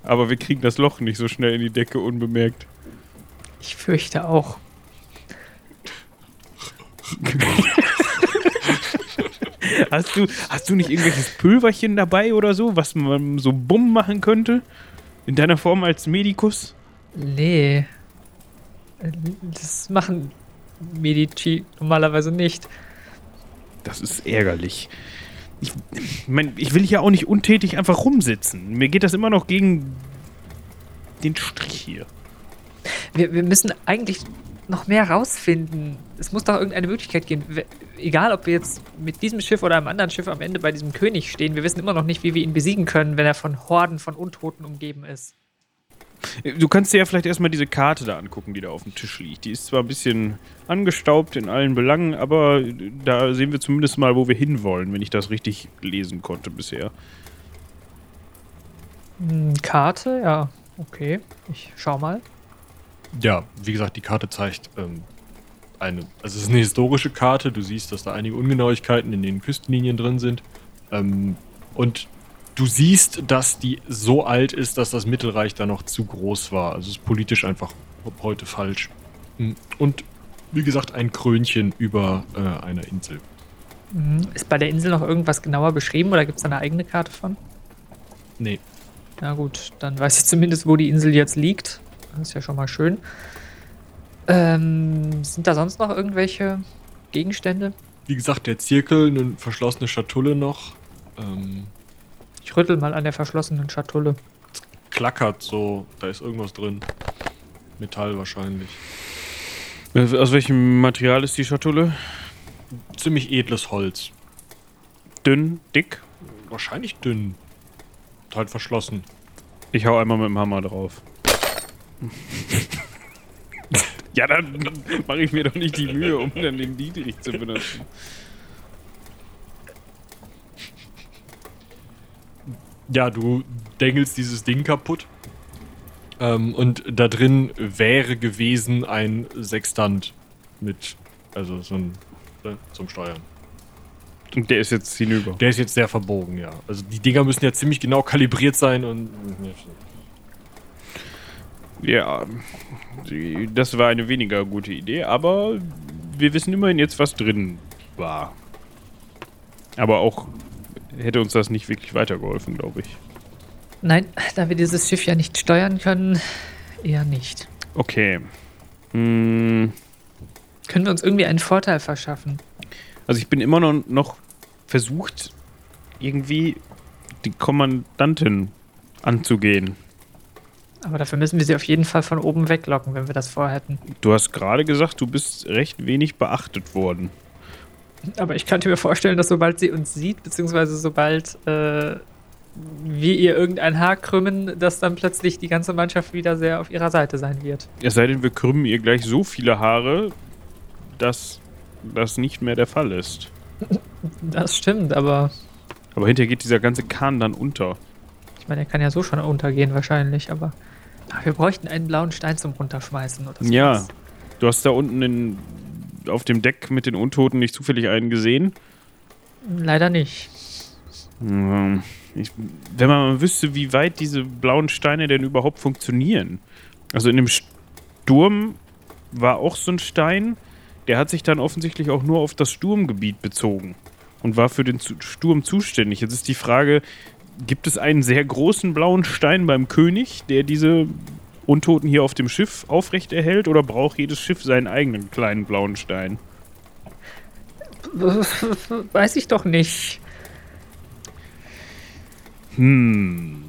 Aber wir kriegen das Loch nicht so schnell in die Decke unbemerkt. Ich fürchte auch. Hast du, hast du nicht irgendwelches Pulverchen dabei oder so, was man so bumm machen könnte? In deiner Form als Medikus? Nee. Das machen Medici normalerweise nicht. Das ist ärgerlich. Ich, mein, ich will hier auch nicht untätig einfach rumsitzen. Mir geht das immer noch gegen den Strich hier. Wir, wir müssen eigentlich noch mehr rausfinden. Es muss doch irgendeine Möglichkeit geben. Egal, ob wir jetzt mit diesem Schiff oder einem anderen Schiff am Ende bei diesem König stehen, wir wissen immer noch nicht, wie wir ihn besiegen können, wenn er von Horden von Untoten umgeben ist. Du kannst dir ja vielleicht erstmal diese Karte da angucken, die da auf dem Tisch liegt. Die ist zwar ein bisschen angestaubt in allen Belangen, aber da sehen wir zumindest mal, wo wir hinwollen, wenn ich das richtig lesen konnte bisher. Hm, Karte, ja, okay. Ich schau mal. Ja, wie gesagt, die Karte zeigt ähm, eine. Also es ist eine historische Karte. Du siehst, dass da einige Ungenauigkeiten in den Küstenlinien drin sind. Ähm, und du siehst, dass die so alt ist, dass das Mittelreich da noch zu groß war. Also es ist politisch einfach heute falsch. Mm, Und wie gesagt, ein Krönchen über äh, einer Insel. Mhm. Ist bei der Insel noch irgendwas genauer beschrieben oder gibt es da eine eigene Karte von? Nee. Na gut, dann weiß ich zumindest, wo die Insel jetzt liegt. Das ist ja schon mal schön. Ähm, sind da sonst noch irgendwelche Gegenstände? Wie gesagt, der Zirkel, eine verschlossene Schatulle noch. Ähm, Ich rüttel mal an der verschlossenen Schatulle. klackert so, da ist irgendwas drin. Metall wahrscheinlich. Aus welchem Material ist die Schatulle? Ziemlich edles Holz. Dünn, dick? Wahrscheinlich dünn. Halt verschlossen. Ich hau einmal mit dem Hammer drauf. ja, dann, dann mache ich mir doch nicht die Mühe, um dann den Dietrich zu benutzen. Ja, du dengelst dieses Ding kaputt. Ähm, und da drin wäre gewesen ein Sextant mit, also so ein, ne, zum Steuern. Und der ist jetzt hinüber. Der ist jetzt sehr verbogen, ja. Also die Dinger müssen ja ziemlich genau kalibriert sein und. Ja, das war eine weniger gute Idee, aber wir wissen immerhin jetzt, was drin war. Aber auch hätte uns das nicht wirklich weitergeholfen, glaube ich. Nein, da wir dieses Schiff ja nicht steuern können, eher nicht. Okay. Hm, Können wir uns irgendwie einen Vorteil verschaffen? also ich bin immer noch, noch versucht, irgendwie die Kommandantin anzugehen. Aber dafür müssen wir sie auf jeden Fall von oben weglocken, wenn wir das vorhätten. Du hast gerade gesagt, du bist recht wenig beachtet worden. Aber ich könnte mir vorstellen, dass sobald sie uns sieht, beziehungsweise sobald äh, wir ihr irgendein Haar krümmen, dass dann plötzlich die ganze Mannschaft wieder sehr auf ihrer Seite sein wird. Es sei denn, wir krümmen ihr gleich so viele Haare, dass das nicht mehr der Fall ist. Das stimmt, aber Aber hinterher geht dieser ganze Kahn dann unter. ich meine, er kann ja so schon untergehen wahrscheinlich, aber wir bräuchten einen blauen Stein zum Runterschmeißen oder so. Ja. Du hast da unten in, auf dem Deck mit den Untoten nicht zufällig einen gesehen? Leider nicht. Ähm, Ich, wenn man mal wüsste, wie weit diese blauen Steine denn überhaupt funktionieren. Also in dem Sturm war auch so ein Stein, der hat sich dann offensichtlich auch nur auf das Sturmgebiet bezogen und war für den Sturm zuständig. Jetzt ist die Frage, gibt es einen sehr großen blauen Stein beim König, der diese Untoten hier auf dem Schiff aufrechterhält oder braucht jedes Schiff seinen eigenen kleinen blauen Stein? Weiß ich doch nicht. Hm.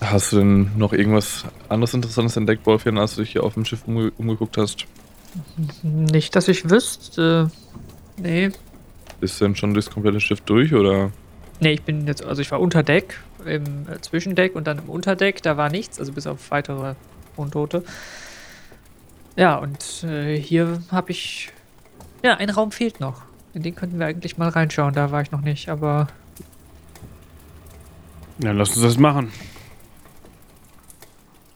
Hast du denn noch irgendwas anderes Interessantes entdeckt, Wolfjan, als du dich hier auf dem Schiff umge umgeguckt hast? Nicht, dass ich wüsste. Nee. Bist du denn schon durchs komplette Schiff durch oder? Nee, ich bin jetzt, also ich war unter Deck, im äh, Zwischendeck und dann im Unterdeck, da war nichts, also bis auf weitere Untote. Ja, und äh, hier habe ich. Ja, ein Raum fehlt noch. In den könnten wir eigentlich mal reinschauen, da war ich noch nicht, aber Dann lass uns das machen.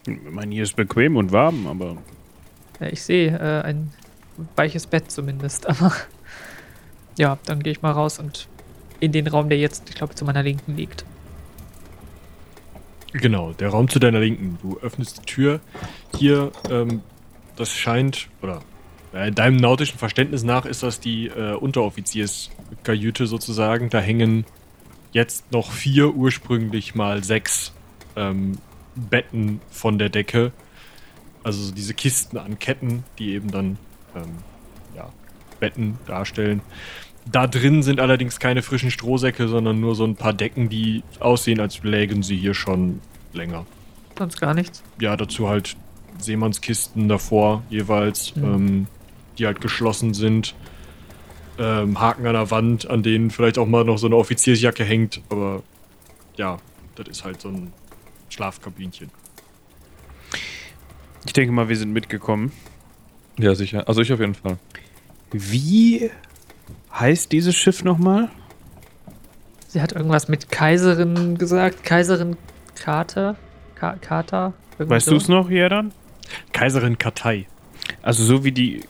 Ich meine, hier ist bequem und warm, aber ja, ich sehe äh, ein weiches Bett zumindest. Aber ja, dann gehe ich mal raus und in den Raum, der jetzt, ich glaube, zu meiner Linken liegt. Genau, der Raum zu deiner Linken. Du öffnest die Tür. Hier, ähm, das scheint, oder äh, deinem nautischen Verständnis nach ist das die äh, Unteroffizierskajüte sozusagen. Da hängen jetzt noch vier, ursprünglich mal sechs ähm, Betten von der Decke. Also so diese Kisten an Ketten, die eben dann ähm, ja, Betten darstellen. Da drin sind allerdings keine frischen Strohsäcke, sondern nur so ein paar Decken, die aussehen, als lägen sie hier schon länger. Sonst gar nichts. Ja, dazu halt Seemannskisten davor jeweils, Mhm. ähm, die halt geschlossen sind. Ähm, Haken an der Wand, an denen vielleicht auch mal noch so eine Offiziersjacke hängt, aber ja, das ist halt so ein Schlafkabinchen. ich denke mal, wir sind mitgekommen. Ja, sicher. Also ich auf jeden Fall. Wie heißt dieses Schiff nochmal? Sie hat irgendwas mit Kaiserin gesagt. Kaiserin Carter? Ka? Irgendwie Weißt so. du es noch, Jerdan? Kaiserin Katei. Also so wie die,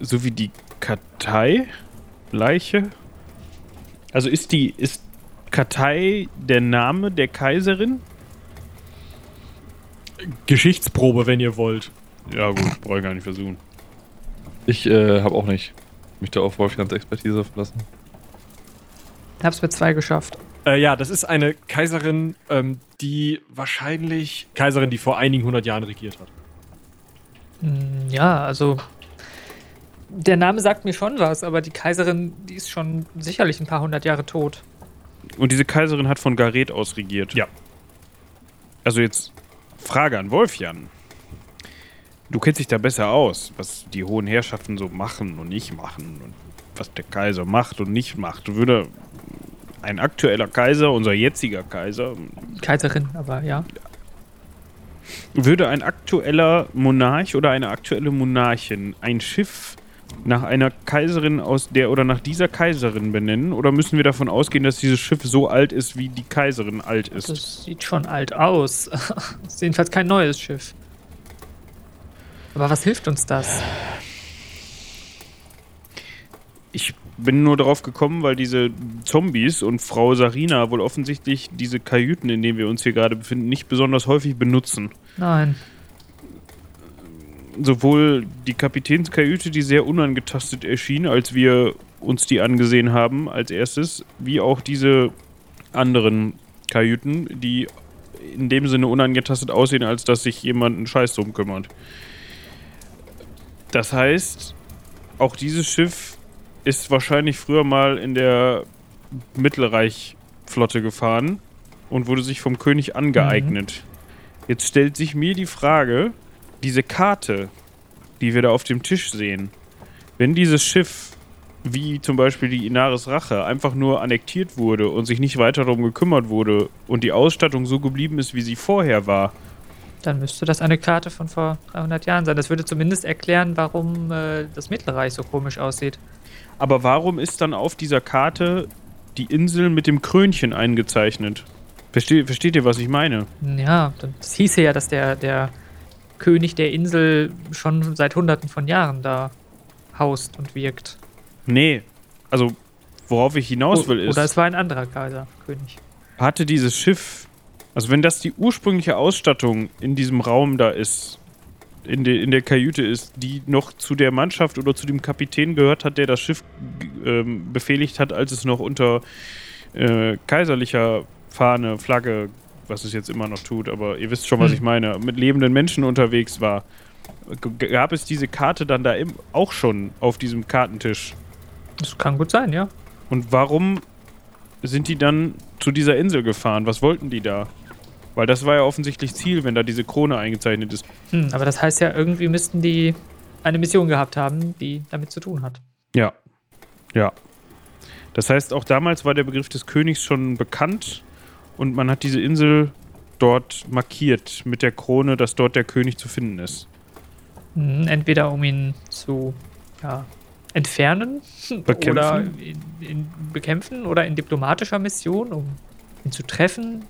so wie die Kartei Leiche. Also ist die, ist Kartei der Name der Kaiserin? Geschichtsprobe, wenn ihr wollt. Ja gut, brauche ich gar nicht versuchen. Ich äh, habe auch nicht mich da auf Wolfjans Expertise verlassen. Hab's mit zwei geschafft. Äh, ja, das ist eine Kaiserin, ähm, die wahrscheinlich Kaiserin, die vor einigen hundert Jahren regiert hat. Hm, Ja, also. Der Name sagt mir schon was, aber die Kaiserin, die ist schon sicherlich ein paar hundert Jahre tot. Und diese Kaiserin hat von Gareth aus regiert. Ja. Also jetzt Frage an Wolfjan. Du kennst dich da besser aus, was die hohen Herrschaften so machen und nicht machen und was der Kaiser macht und nicht macht. Würde ein aktueller Kaiser, unser jetziger Kaiser, Kaiserin, aber ja. würde ein aktueller Monarch oder eine aktuelle Monarchin ein Schiff nach einer Kaiserin aus der oder nach dieser Kaiserin benennen? Oder müssen wir davon ausgehen, dass dieses Schiff so alt ist, wie die Kaiserin alt ist? Das sieht schon alt aus. das ist jedenfalls kein neues Schiff. Aber was hilft uns das? Ich bin nur darauf gekommen, weil diese Zombies und Frau Sarina wohl offensichtlich diese Kajüten, in denen wir uns hier gerade befinden, nicht besonders häufig benutzen. Nein. sowohl die Kapitänskajüte, die sehr unangetastet erschien, als wir uns die angesehen haben als erstes, wie auch diese anderen Kajüten, die in dem Sinne unangetastet aussehen, als dass sich jemand einen Scheiß drum kümmert. Das heißt, auch dieses Schiff ist wahrscheinlich früher mal in der Mittelreichflotte gefahren und wurde sich vom König angeeignet. Jetzt stellt sich mir die Frage, diese Karte, die wir da auf dem Tisch sehen, wenn dieses Schiff, wie zum Beispiel die Inaris Rache, einfach nur annektiert wurde und sich nicht weiter darum gekümmert wurde und die Ausstattung so geblieben ist, wie sie vorher war, Dann müsste das eine Karte von vor 300 Jahren sein. Das würde zumindest erklären, warum äh, das Mittelreich so komisch aussieht. aber warum ist dann auf dieser Karte die Insel mit dem Krönchen eingezeichnet? Versteh, versteht ihr, was ich meine? Ja, das hieße ja, dass der, der König der Insel schon seit Hunderten von Jahren da haust und wirkt. Nee, also worauf ich hinaus will ist, Oder es war ein anderer Kaiser, König. hatte dieses Schiff, also wenn das die ursprüngliche Ausstattung in diesem Raum da ist, in, de, in der Kajüte ist, die noch zu der Mannschaft oder zu dem Kapitän gehört hat, der das Schiff ähm, befehligt hat, als es noch unter äh, kaiserlicher Fahne, Flagge, was es jetzt immer noch tut, aber ihr wisst schon, was Hm. ich meine, mit lebenden Menschen unterwegs war. G gab es diese Karte dann da im, auch schon auf diesem Kartentisch? Das kann gut sein, ja. Und warum sind die dann zu dieser Insel gefahren? Was wollten die da? Weil das war ja offensichtlich Ziel, wenn da diese Krone eingezeichnet ist. Hm, aber das heißt ja, irgendwie müssten die eine Mission gehabt haben, die damit zu tun hat. Ja. Ja. Das heißt, auch damals war der Begriff des Königs schon bekannt und man hat diese Insel dort markiert mit der Krone, dass dort der König zu finden ist. Hm, entweder um ihn zu ja, entfernen Bekämpfen? oder in, in bekämpfen oder in diplomatischer Mission, um ihn zu treffen.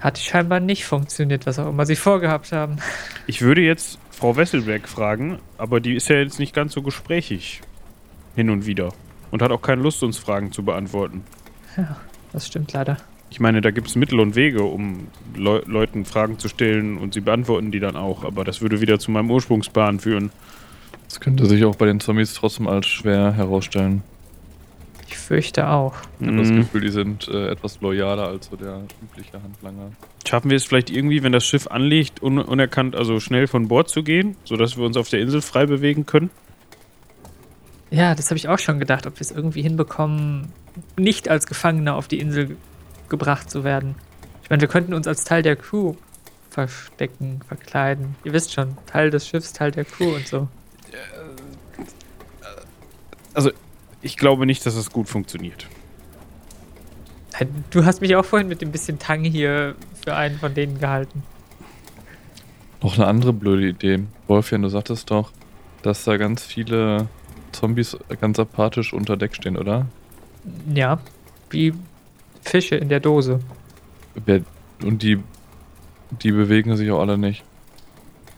Hat scheinbar nicht funktioniert, was auch immer sie vorgehabt haben. Ich würde jetzt Frau Wesselberg fragen, aber die ist ja jetzt nicht ganz so gesprächig hin und wieder und hat auch keine Lust, uns Fragen zu beantworten. Das stimmt leider. Ich meine, da gibt es Mittel und Wege, um Leu Leuten Fragen zu stellen und sie beantworten die dann auch. Aber das würde wieder zu meinem Ursprungsplan führen. Das könnte sich auch bei den Zombies trotzdem als schwer herausstellen. Ich fürchte auch. Ich habe das Mhm. Gefühl, die sind äh, etwas loyaler als so der übliche Handlanger. Schaffen wir es vielleicht irgendwie, wenn das Schiff anlegt, un unerkannt, also schnell von Bord zu gehen, sodass wir uns auf der Insel frei bewegen können? Ja, das habe ich auch schon gedacht, ob wir es irgendwie hinbekommen, nicht als Gefangener auf die Insel ge- gebracht zu werden. Ich meine, wir könnten uns als Teil der Crew verstecken, verkleiden. Ihr wisst schon, Teil des Schiffs, Teil der Crew und so. Ich glaube nicht, dass es gut funktioniert. Du hast mich auch vorhin mit dem bisschen Tang hier für einen von denen gehalten. Noch eine andere blöde Idee. Wolfjan, du sagtest doch, dass da ganz viele Zombies ganz apathisch unter Deck stehen, oder? Ja, wie Fische in der Dose. Und die, die bewegen sich auch alle nicht.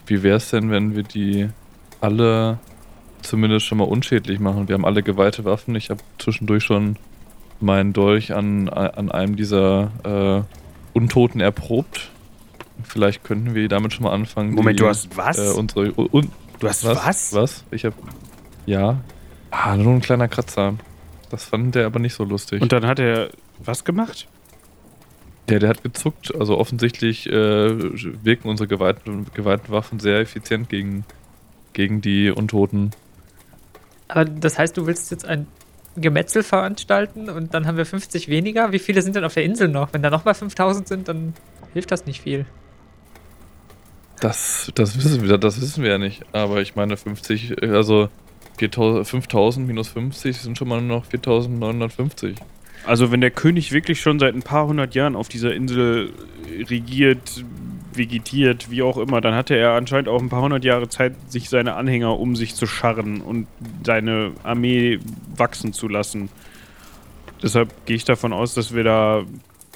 Wie wäre es denn, wenn wir die alle zumindest schon mal unschädlich machen? Wir haben alle geweihte Waffen. Ich habe zwischendurch schon meinen Dolch an, an einem dieser äh, Untoten erprobt. Vielleicht könnten wir damit schon mal anfangen. Moment, die, du hast was? Äh, unsere, un, du hast was? was? Was? Ich habe. Ja. Ah, nur ein kleiner Kratzer. Das fand der aber nicht so lustig. Und dann hat er was gemacht? Der, der hat gezuckt. Also offensichtlich äh, wirken unsere geweihten, geweihten Waffen sehr effizient gegen, gegen die Untoten. Aber das heißt, du willst jetzt ein Gemetzel veranstalten und dann haben wir 50 weniger? Wie viele sind denn auf der Insel noch? Wenn da nochmal 5000 sind, dann hilft das nicht viel. Das, das, wissen wir, das wissen wir ja nicht. Aber ich meine 50, äh, also 4000 5000 minus 50 sind schon mal nur noch 4950. Also wenn der König wirklich schon seit ein paar hundert Jahren auf dieser Insel regiert, vegetiert, wie auch immer, dann hatte er anscheinend auch ein paar hundert Jahre Zeit, sich seine Anhänger um sich zu scharren und seine Armee wachsen zu lassen. Deshalb gehe ich davon aus, dass wir da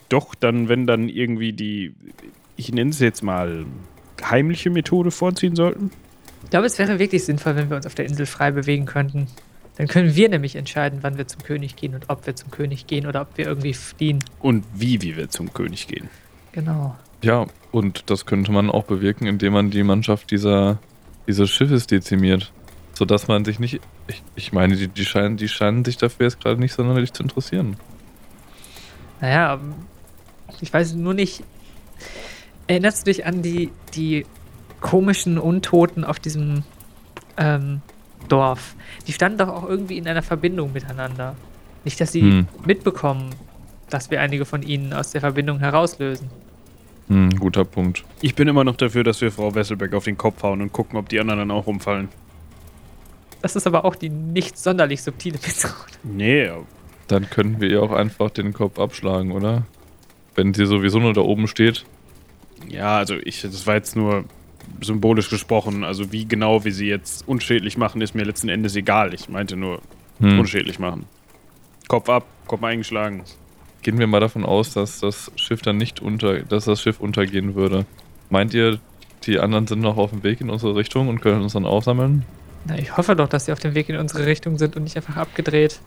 doch dann, wenn dann irgendwie die, ich nenne es jetzt mal, heimliche Methode vorziehen sollten. Ich glaube, es wäre wirklich sinnvoll, wenn wir uns auf der Insel frei bewegen könnten. Dann können wir nämlich entscheiden, wann wir zum König gehen und ob wir zum König gehen oder ob wir irgendwie fliehen. Und wie, wie wir zum König gehen. Genau. Ja, und das könnte man auch bewirken, indem man die Mannschaft dieser, dieses Schiffes dezimiert. Sodass man sich nicht. Ich, ich meine, die, die, scheinen, die scheinen sich dafür jetzt gerade nicht sonderlich zu interessieren. Naja, ich weiß nur nicht. Erinnerst du dich an die, die komischen Untoten auf diesem ähm, Dorf? Die standen doch auch irgendwie in einer Verbindung miteinander. Nicht, dass sie Hm. mitbekommen, dass wir einige von ihnen aus der Verbindung herauslösen. Hm, guter Punkt. Ich bin immer noch dafür, dass wir Frau Wesselbeck auf den Kopf hauen und gucken, ob die anderen dann auch umfallen. Das ist aber auch die nicht sonderlich subtile Methode. Nee, Dann könnten wir ihr auch einfach den Kopf abschlagen, oder? Wenn sie sowieso nur da oben steht. ja, also ich, das war jetzt nur symbolisch gesprochen. Also wie genau wir sie jetzt unschädlich machen, ist mir letzten Endes egal. Ich meinte nur Hm. unschädlich machen. Kopf ab, Kopf eingeschlagen. Gehen wir mal davon aus, dass das Schiff dann nicht unter, dass das Schiff untergehen würde. Meint ihr, die anderen sind noch auf dem Weg in unsere Richtung und können uns dann aufsammeln? Na, ich hoffe doch, dass sie auf dem Weg in unsere Richtung sind und nicht einfach abgedreht.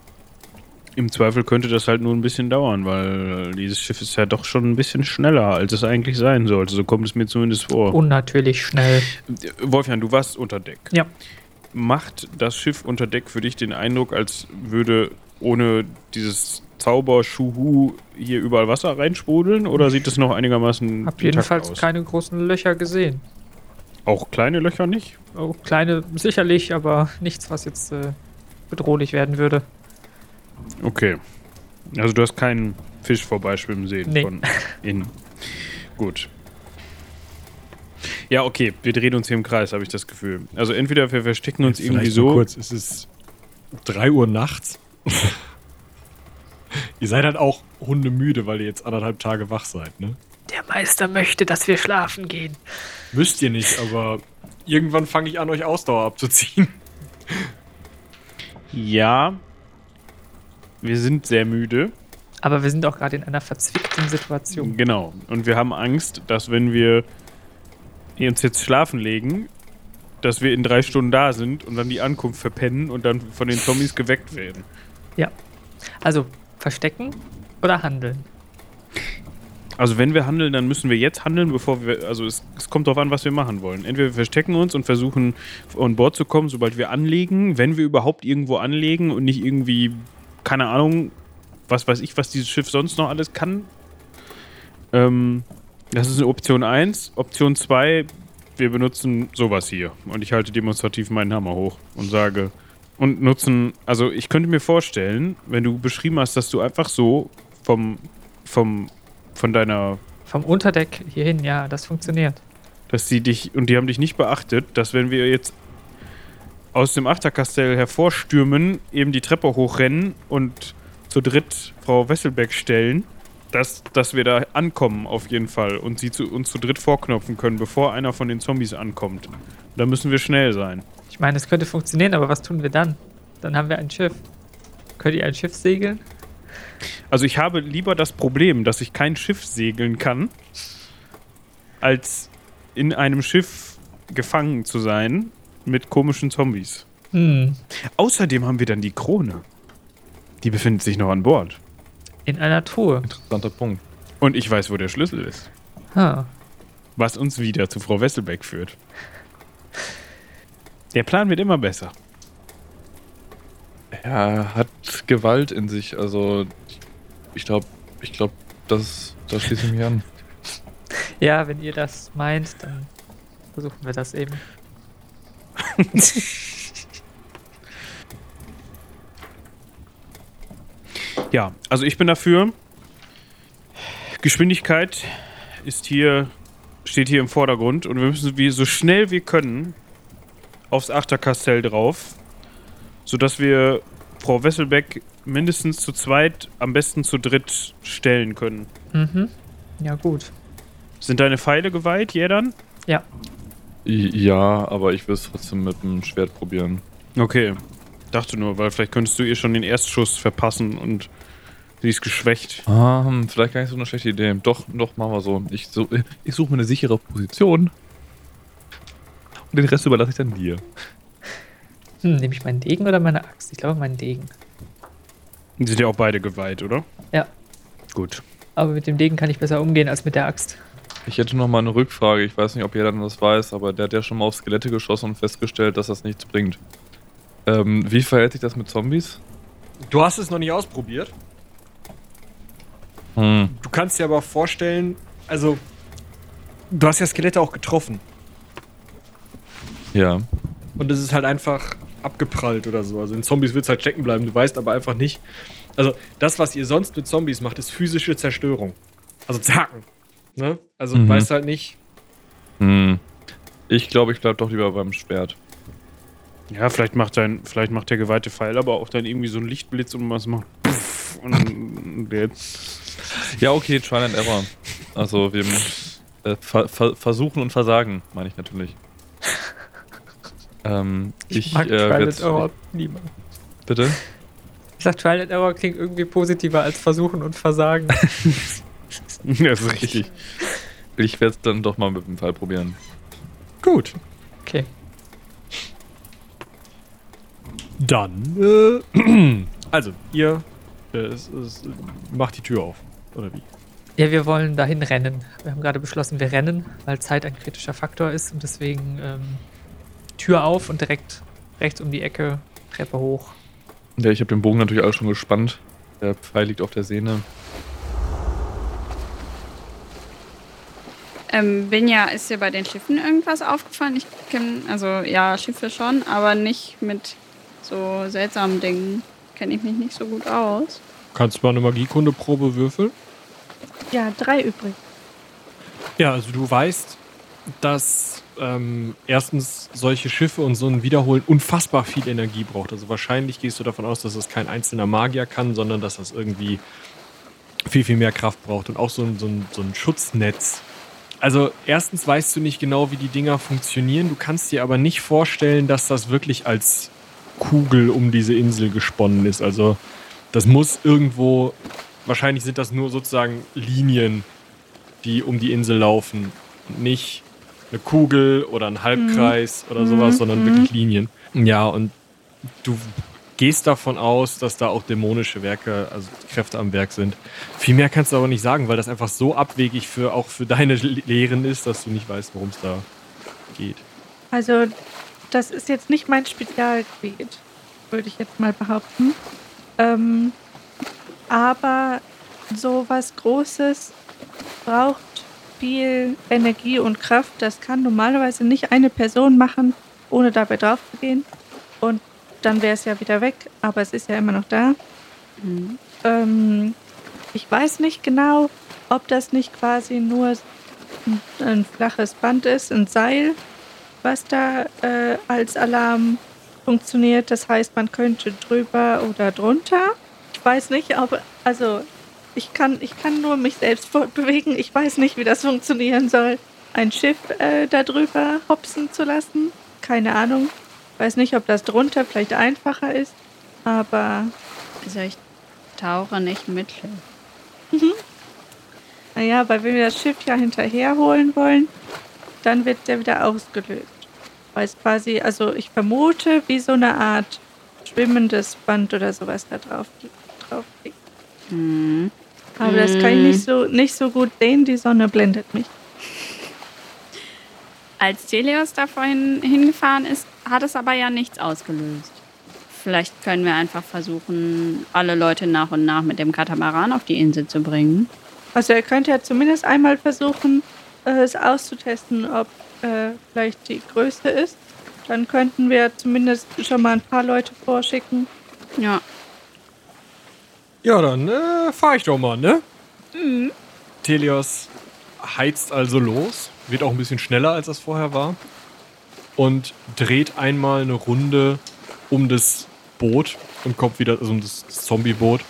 Im Zweifel könnte das halt nur ein bisschen dauern, weil dieses Schiff ist ja doch schon ein bisschen schneller, als es eigentlich sein sollte. So kommt es mir zumindest vor. Unnatürlich schnell. Wolfgang, du warst unter Deck. Ja. Macht das Schiff unter Deck für dich den Eindruck, als würde ohne dieses Zauberschuhu hier überall Wasser reinsprudeln? Oder sieht es noch einigermaßen Hab intakt jedenfalls aus? keine großen Löcher gesehen. Auch kleine Löcher nicht? Oh, kleine sicherlich, aber nichts, was jetzt äh, bedrohlich werden würde. Okay. Also du hast keinen Fisch vorbeischwimmen sehen Nee. von innen. Gut. Ja, okay, wir drehen uns hier im Kreis, habe ich das Gefühl. Also entweder wir verstecken uns irgendwie Vielleicht nur so. kurz, es ist 3 Uhr nachts. ihr seid halt auch hundemüde, weil ihr jetzt anderthalb Tage wach seid, ne? Der Meister möchte, dass wir schlafen gehen. Müsst ihr nicht, aber irgendwann fange ich an, euch Ausdauer abzuziehen. Ja. Wir sind sehr müde. Aber wir sind auch gerade in einer verzwickten Situation. Genau. Und wir haben Angst, dass wenn wir uns jetzt schlafen legen, dass wir in drei Stunden da sind und dann die Ankunft verpennen und dann von den Zombies geweckt werden. Also verstecken oder handeln? Also wenn wir handeln, dann müssen wir jetzt handeln, bevor wir. Also es, es kommt darauf an, was wir machen wollen. Entweder wir verstecken uns und versuchen an Bord zu kommen, sobald wir anlegen, wenn wir überhaupt irgendwo anlegen und nicht irgendwie, keine Ahnung, was weiß ich, was dieses Schiff sonst noch alles kann. Ähm, das ist Option 1. Option 2, wir benutzen sowas hier. Und ich halte demonstrativ meinen Hammer hoch und sage. Und nutzen, also ich könnte mir vorstellen, wenn du beschrieben hast, dass du einfach so vom, vom, von deiner Vom Unterdeck hierhin, ja, das funktioniert. dass sie dich und die haben dich nicht beachtet, dass wenn wir jetzt aus dem Achterkastell hervorstürmen, eben die Treppe hochrennen und zu dritt Frau Wesselbeck stellen, dass, dass wir da ankommen auf jeden Fall und sie zu, uns zu dritt vorknopfen können, bevor einer von den Zombies ankommt. Da müssen wir schnell sein. Ich meine, es könnte funktionieren, aber was tun wir dann? Dann haben wir ein Schiff. Könnt ihr ein Schiff segeln? Also ich habe lieber das Problem, dass ich kein Schiff segeln kann, als in einem Schiff gefangen zu sein mit komischen Zombies. Hm. Außerdem haben wir dann die Krone. Die befindet sich noch an Bord. In einer Truhe. Interessanter Punkt. Und ich weiß, wo der Schlüssel ist. Ha. Was uns wieder zu Frau Wesselbeck führt. Der Plan wird immer besser. Er hat Gewalt in sich, also ich glaube, ich glaube, das, das schließe ich mich an. Ja, wenn ihr das meint, dann versuchen wir das eben. Ja, also ich bin dafür. Geschwindigkeit ist hier, steht hier im Vordergrund und wir müssen wie so schnell wir können aufs Achterkastell drauf, sodass wir Frau Wesselbeck mindestens zu zweit, am besten zu dritt stellen können. Mhm. Ja, gut. Sind deine Pfeile geweiht, Jädern? Ja. Ja, aber ich will es trotzdem mit dem Schwert probieren. Okay. Dachte nur, weil vielleicht könntest du ihr schon den Erstschuss verpassen und sie ist geschwächt. Ah, hm, vielleicht gar nicht so eine schlechte Idee. Doch, doch, machen wir so. Ich, so, ich suche mir eine sichere Position. Und den Rest überlasse ich dann dir. Hm, nehme ich meinen Degen oder meine Axt? Ich glaube meinen Degen. Die sind ja auch beide geweiht, oder? Ja. Gut. Aber mit dem Degen kann ich besser umgehen als mit der Axt. Ich hätte noch mal eine Rückfrage. Ich weiß nicht, ob jeder das weiß, aber der hat ja schon mal auf Skelette geschossen und festgestellt, dass das nichts bringt. Ähm, wie verhält sich das mit Zombies? Du hast es noch nicht ausprobiert. Hm. Du kannst dir aber vorstellen, also du hast ja Skelette auch getroffen Ja. und es ist halt einfach abgeprallt oder so. Also in Zombies wird es halt stecken bleiben. Du weißt aber einfach nicht. Also das, was ihr sonst mit Zombies macht, ist physische Zerstörung. Also zacken. Ne? Also du Mhm. weißt halt nicht. Hm. Ich glaube, ich bleib doch lieber beim Schwert. Ja, vielleicht macht dein, vielleicht macht der geweihte Pfeil aber auch dann irgendwie so einen Lichtblitz und was macht. Puff, und jetzt. Ja, okay, Trial and Error. Also wir äh, ver ver versuchen und versagen, meine ich natürlich. Ähm, ich mag äh, and Error niemand. Bitte? Ich sag, Trial and Error klingt irgendwie positiver als Versuchen und Versagen. Das ist richtig. Ich werde es dann doch mal mit dem Fall probieren. Gut. Okay. Dann, äh, also, ihr äh, es, es, macht die Tür auf. Oder wie? Ja, wir wollen dahin rennen. Wir haben gerade beschlossen, wir rennen, weil Zeit ein kritischer Faktor ist und deswegen ähm, Tür auf und direkt rechts um die Ecke, Treppe hoch. Ja, ich habe den Bogen natürlich alles schon gespannt. Der Pfeil liegt auf der Sehne. Ähm, Binja, ist dir bei den Schiffen irgendwas aufgefallen? Ich kenne, also ja, Schiffe schon, aber nicht mit so seltsamen Dingen. Kenne ich mich nicht so gut aus. Kannst du mal eine Magiekundeprobe würfeln? Ja, drei übrig. Ja, also du weißt, dass ähm, erstens solche Schiffe und so ein Wiederholen unfassbar viel Energie braucht. Also wahrscheinlich gehst du davon aus, dass das kein einzelner Magier kann, sondern dass das irgendwie viel, viel mehr Kraft braucht und auch so ein, so ein, so ein Schutznetz. Also erstens weißt du nicht genau, wie die Dinger funktionieren. Du kannst dir aber nicht vorstellen, dass das wirklich als Kugel um diese Insel gesponnen ist. Also das muss irgendwo, wahrscheinlich sind das nur sozusagen Linien, die um die Insel laufen. Nicht eine Kugel oder ein Halbkreis oder sowas, sondern wirklich Linien. Ja, und du gehst davon aus, dass da auch dämonische Werke, also Kräfte am Werk sind. Viel mehr kannst du aber nicht sagen, weil das einfach so abwegig für auch für deine Lehren ist, dass du nicht weißt, worum es da geht. Also, das ist jetzt nicht mein Spezialgebiet, würde ich jetzt mal behaupten. Ähm, aber so was Großes braucht viel Energie und Kraft. Das kann normalerweise nicht eine Person machen, ohne dabei drauf zu gehen. Und dann wäre es ja wieder weg, aber es ist ja immer noch da. Ähm, ich weiß nicht genau, ob das nicht quasi nur ein, ein flaches Band ist, ein Seil, was da äh, als Alarm funktioniert. Das heißt, man könnte drüber oder drunter. Ich weiß nicht, ob, also ich kann, ich kann nur mich selbst fortbewegen. Ich weiß nicht, wie das funktionieren soll. Ein Schiff äh, da drüber hopsen zu lassen. Keine Ahnung. Weiß nicht, ob das drunter vielleicht einfacher ist. Aber Also ich tauche nicht mit. naja, weil wenn wir das Schiff ja hinterher holen wollen, dann wird der wieder ausgelöst. Weil es quasi, also ich vermute, wie so eine Art schwimmendes Band oder sowas da drauf, drauf liegt. Hm. Aber das kann ich nicht so, nicht so gut sehen, die Sonne blendet mich. Als Celios da vorhin hingefahren ist, hat es aber ja nichts ausgelöst. Vielleicht können wir einfach versuchen, alle Leute nach und nach mit dem Katamaran auf die Insel zu bringen. Also er könnte ja zumindest einmal versuchen, äh, es auszutesten, ob äh, vielleicht die Größe ist. Dann könnten wir zumindest schon mal ein paar Leute vorschicken. Ja, Ja, dann äh, fahr ich doch mal, ne? Telios heizt also los, wird auch ein bisschen schneller, als das vorher war. Und dreht einmal eine Runde um das Boot und kommt wieder, also um das Zombie-Boot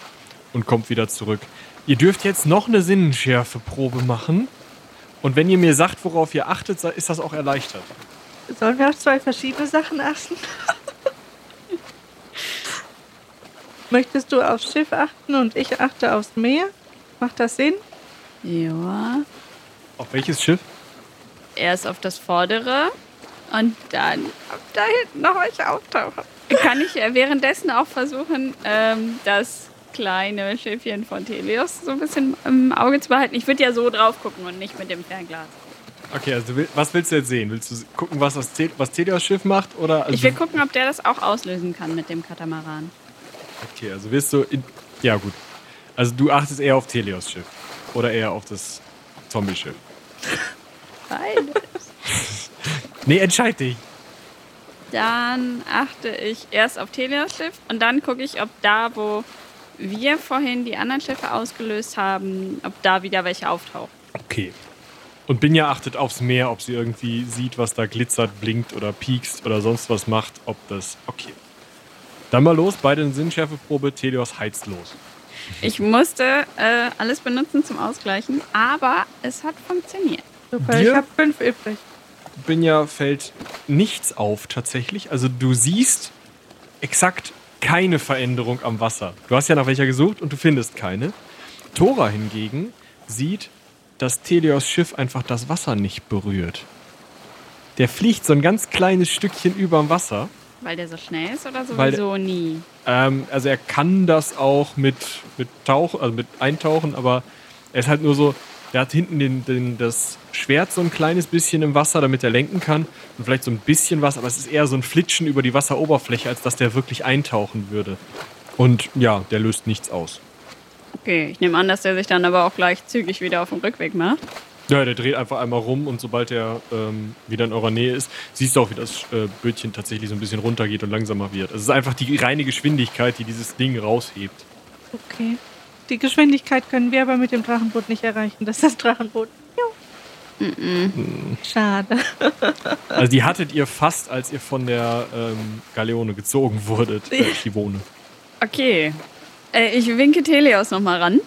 und kommt wieder zurück. Ihr dürft jetzt noch eine Sinnenschärfe-Probe machen. Und wenn ihr mir sagt, worauf ihr achtet, ist das auch erleichtert. Sollen wir auf zwei verschiedene Sachen achten? Möchtest du aufs Schiff achten und ich achte aufs Meer? Macht das Sinn? ja. Auf welches Schiff? Erst auf das vordere und dann Ob da hinten noch welche auftauchen? kann ich äh, währenddessen auch versuchen, ähm, das kleine Schiffchen von Telios so ein bisschen im Auge zu behalten. Ich würde ja so drauf gucken und nicht mit dem Fernglas. Okay, also was willst du jetzt sehen? Willst du gucken, was das was Telios Schiff macht? Oder also Ich will gucken, ob der das auch auslösen kann mit dem Katamaran. Okay, also wirst du. In, ja, gut. Also du achtest eher auf Telios Schiff. Oder eher auf das Zombie-Schiff. Beides. Nee, entscheid dich. Dann achte ich erst auf Telios Schiff und dann gucke ich, ob da, wo wir vorhin die anderen Schiffe ausgelöst haben, ob da wieder welche auftauchen. Okay. Und Binja achtet aufs Meer, ob sie irgendwie sieht, was da glitzert, blinkt oder piekst oder sonst was macht. Ob das. Okay. Dann mal los, beide in Sinnschärfeprobe. Telios heizt los. Ich musste äh, alles benutzen zum Ausgleichen, aber es hat funktioniert. Super, Dir? ich habe fünf übrig. Binja fällt nichts auf tatsächlich. Also du siehst exakt keine Veränderung am Wasser. Du hast ja nach welcher gesucht und du findest keine. Tora hingegen sieht, dass Telios Schiff einfach das Wasser nicht berührt. Der fliegt so ein ganz kleines Stückchen überm Wasser. Weil der so schnell ist oder Weil- sowieso nie? Ähm, also er kann das auch mit, mit Tauch, also mit Eintauchen, aber er ist halt nur so, er hat hinten den, den, das Schwert so ein kleines bisschen im Wasser, damit er lenken kann und vielleicht so ein bisschen was, aber es ist eher so ein Flitschen über die Wasseroberfläche, als dass der wirklich eintauchen würde. Und ja, der löst nichts aus. Okay, ich nehme an, dass der sich dann aber auch gleich zügig wieder auf den Rückweg macht. Ja, der dreht einfach einmal rum und sobald er ähm, wieder in eurer Nähe ist, siehst du auch, wie das äh, Bötchen tatsächlich so ein bisschen runtergeht und langsamer wird. Also es ist einfach die reine Geschwindigkeit, die dieses Ding raushebt. Okay. Die Geschwindigkeit können wir aber mit dem Drachenboot nicht erreichen. Das ist das Drachenboot. Jo. Schade. Also die hattet ihr fast, als ihr von der ähm, Galeone gezogen wurdet, äh, Schivone. Okay. Äh, ich winke Telios nochmal ran.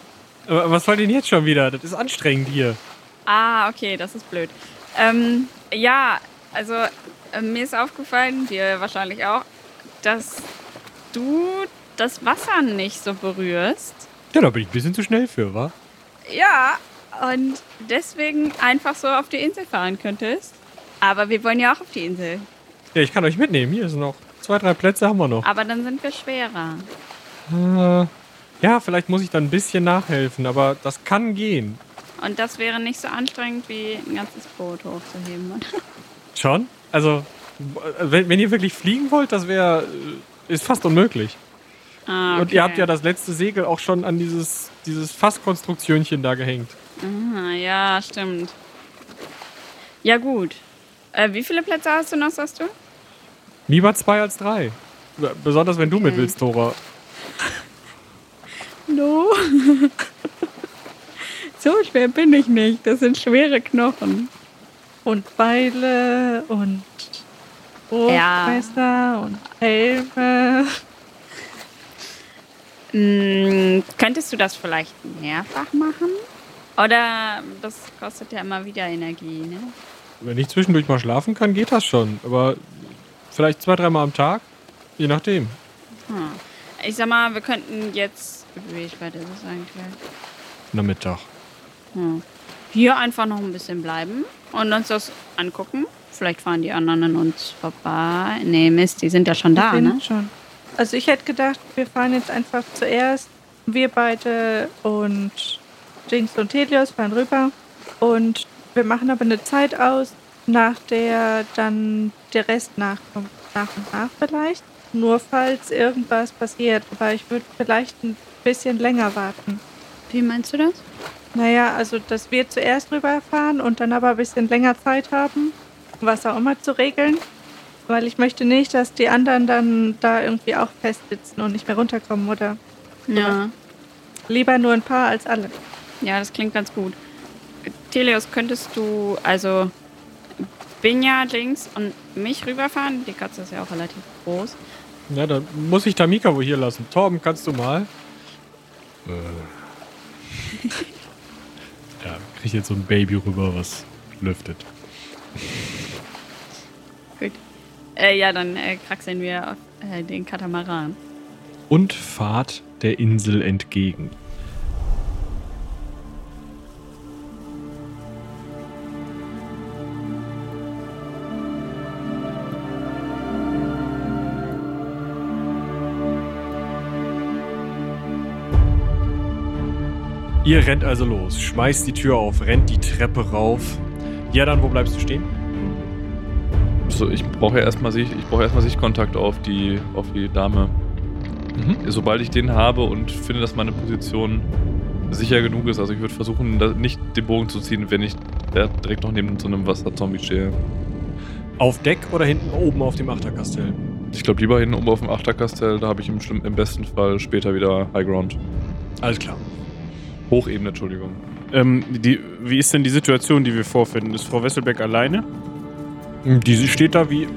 Aber was wollt ihr denn jetzt schon wieder? Das ist anstrengend hier. Ah, okay, das ist blöd. Ähm, ja, also äh, mir ist aufgefallen, dir wahrscheinlich auch, dass du das Wasser nicht so berührst. Ja, da bin ich ein bisschen zu schnell für, wa? Ja, und deswegen einfach so auf die Insel fahren könntest. Aber wir wollen ja auch auf die Insel. Ja, ich kann euch mitnehmen. Hier sind noch zwei, drei Plätze haben wir noch. Aber dann sind wir schwerer. Äh, ja, vielleicht muss ich dann ein bisschen nachhelfen, aber das kann gehen. Und das wäre nicht so anstrengend, wie ein ganzes Boot hochzuheben. Schon? Also, wenn, wenn ihr wirklich fliegen wollt, das wäre ist fast unmöglich. Ah, Und ihr okay. habt ja das letzte Segel auch schon an dieses, dieses Fasskonstruktionchen da gehängt. Ah, ja, stimmt. Ja, gut. Äh, wie viele Plätze hast du noch, sagst du? Lieber zwei als drei. Besonders wenn du mit Okay. willst, Tora. No. so schwer bin ich nicht. Das sind schwere Knochen. Und Beile und Brustmesser und Helme. Mm, könntest du das vielleicht mehrfach machen? Oder das kostet ja immer wieder Energie, ne? Wenn ich zwischendurch mal schlafen kann, geht das schon. Aber vielleicht zwei, dreimal am Tag. Je nachdem. Hm. Ich sag mal, wir könnten jetzt. Wie spät ist es eigentlich? Nachmittag. Hm. Hier einfach noch ein bisschen bleiben und uns das angucken. Vielleicht fahren die anderen an uns vorbei. Nee, Mist, die sind ja schon da, ne? schon. Also ich hätte gedacht, wir fahren jetzt einfach zuerst, wir beide und Jinx und Helios fahren rüber und wir machen aber eine Zeit aus, nach der dann der Rest nachkommt, nach und nach vielleicht. Nur falls irgendwas passiert, aber ich würde vielleicht ein bisschen länger warten. Wie meinst du das? Naja, also dass wir zuerst rüberfahren und dann aber ein bisschen länger Zeit haben, was auch immer zu regeln. Weil ich möchte nicht, dass die anderen dann da irgendwie auch festsitzen und nicht mehr runterkommen, oder? Ja. Lieber nur ein paar als alle. Ja, das klingt ganz gut. Teleos, könntest du also Binja, Jinx und mich rüberfahren? Die Katze ist ja auch relativ groß. Ja, dann muss ich Tamika wohl hier lassen. Torben, kannst du mal? ja, krieg jetzt so ein Baby rüber, was lüftet. Gut. Äh, ja, dann äh, kraxeln wir auf äh, den Katamaran. Und fahrt der Insel entgegen. Ihr rennt also los, schmeißt die Tür auf, rennt die Treppe rauf. Ja, dann, wo bleibst du stehen? So, ich brauche ja erstmal Sicht, ich brauche erstmal Sichtkontakt auf die, auf die Dame. Mhm. Sobald ich den habe und finde, dass meine Position sicher genug ist, also ich würde versuchen, nicht den Bogen zu ziehen, wenn ich da direkt noch neben so einem Wasserzombie stehe. Auf Deck oder hinten oben auf dem Achterkastell? Ich glaube lieber hinten oben auf dem Achterkastell, da habe ich im, im besten Fall später wieder High Ground. Alles klar. Hochebene, Entschuldigung. Ähm, die, wie ist denn die Situation, die wir vorfinden? Ist Frau Wesselbeck alleine? Die steht da wie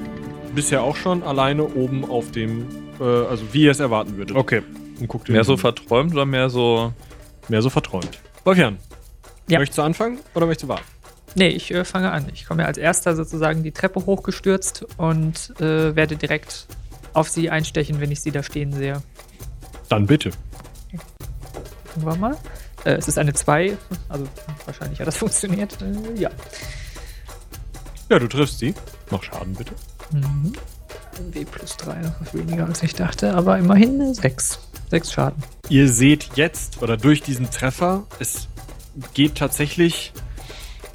bisher auch schon alleine oben auf dem, äh, also wie ihr es erwarten würdet. Okay. Und guckt Mehr so verträumt oder mehr so. mehr so verträumt. Wolfjan, Ja. möchtest du anfangen oder möchtest du warten? Nee, ich äh, fange an. Ich komme ja als erster sozusagen die Treppe hochgestürzt und äh, werde direkt auf sie einstechen, wenn ich sie da stehen sehe. Dann bitte. Gucken wir mal. Äh, es ist eine 2, also wahrscheinlich hat das funktioniert. Äh, ja. Ja, du triffst sie. Mach Schaden bitte. Mhm. W plus 3, noch weniger als ich dachte, aber immerhin 6. 6 Schaden. Ihr seht jetzt oder durch diesen Treffer, es geht tatsächlich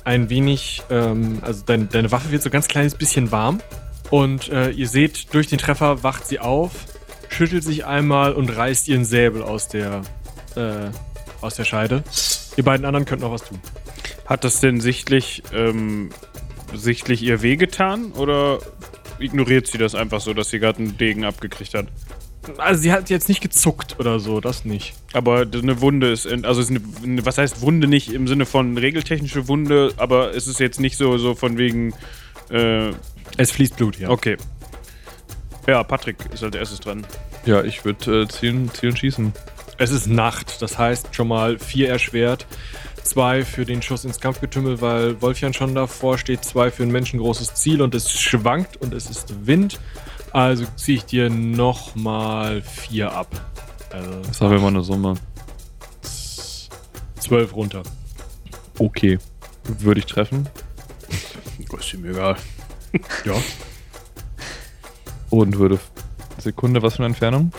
ein wenig, ähm, also dein, deine Waffe wird so ganz kleines bisschen warm. Und äh, ihr seht, durch den Treffer wacht sie auf, schüttelt sich einmal und reißt ihren Säbel aus der, äh, aus der Scheide. Ihr beiden anderen könnt noch was tun. Hat das denn sichtlich, ähm, sichtlich ihr wehgetan oder ignoriert sie das einfach so, dass sie gerade einen Degen abgekriegt hat? Also sie hat jetzt nicht gezuckt oder so, das nicht. Aber eine Wunde ist, in- also ist eine, eine- was heißt Wunde nicht im Sinne von regeltechnische Wunde, aber es ist jetzt nicht so, so von wegen, äh, Es fließt Blut, ja. okay. Ja, Patrick ist als erstes dran. Ja, ich würde äh, zielen, zielen, schießen. Es ist Nacht, das heißt schon mal vier erschwert, zwei für den Schuss ins Kampfgetümmel, weil Wolfjan schon davor steht, zwei für ein menschengroßes Ziel und es schwankt und es ist Wind. Also ziehe ich dir nochmal vier ab. Also Das haben wir mal eine Summe. zwölf runter. Okay. Würde ich treffen. Ist ihm egal. Ja. Und würde. Sekunde, was für eine Entfernung?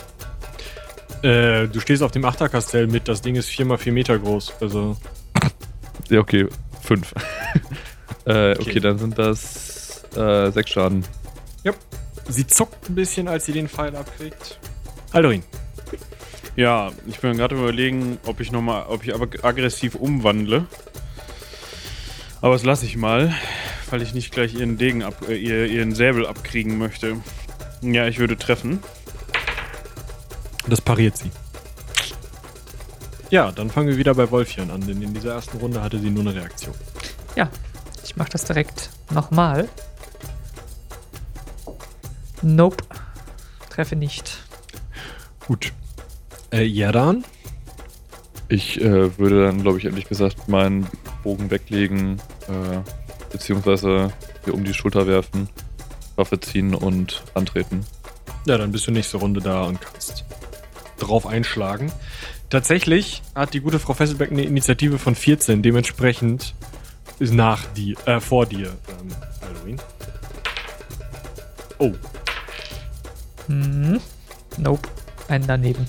Äh, du stehst auf dem Achterkastell mit, das Ding ist vier mal vier Meter groß. Also Ja, okay. Fünf. äh, okay. Okay. dann sind das äh, sechs Schaden. sie zuckt ein bisschen, als sie den Pfeil abkriegt. Aldorin. Ja, ich bin gerade überlegen, ob ich nochmal, ob ich aber aggressiv umwandle. Aber das lasse ich mal, weil ich nicht gleich ihren Degen ab, äh, ihr, ihren Säbel abkriegen möchte. Ja, ich würde treffen. Das pariert sie. Ja, dann fangen wir wieder bei Wolfjan an, denn in dieser ersten Runde hatte sie nur eine Reaktion. Ja, ich mache das direkt nochmal. Nope. Treffe nicht. Gut. Äh, Jerdan? Ich äh, würde dann, glaube ich, ehrlich gesagt meinen Bogen weglegen, äh, beziehungsweise hier um die Schulter werfen, Waffe ziehen und antreten. Ja, dann bist du nächste Runde da und kannst drauf einschlagen. Tatsächlich hat die gute Frau Fesselbeck eine Initiative von 14, dementsprechend ist nach die, äh, vor dir, ähm, Halloween. Oh, Mhm. Nope. Einen daneben.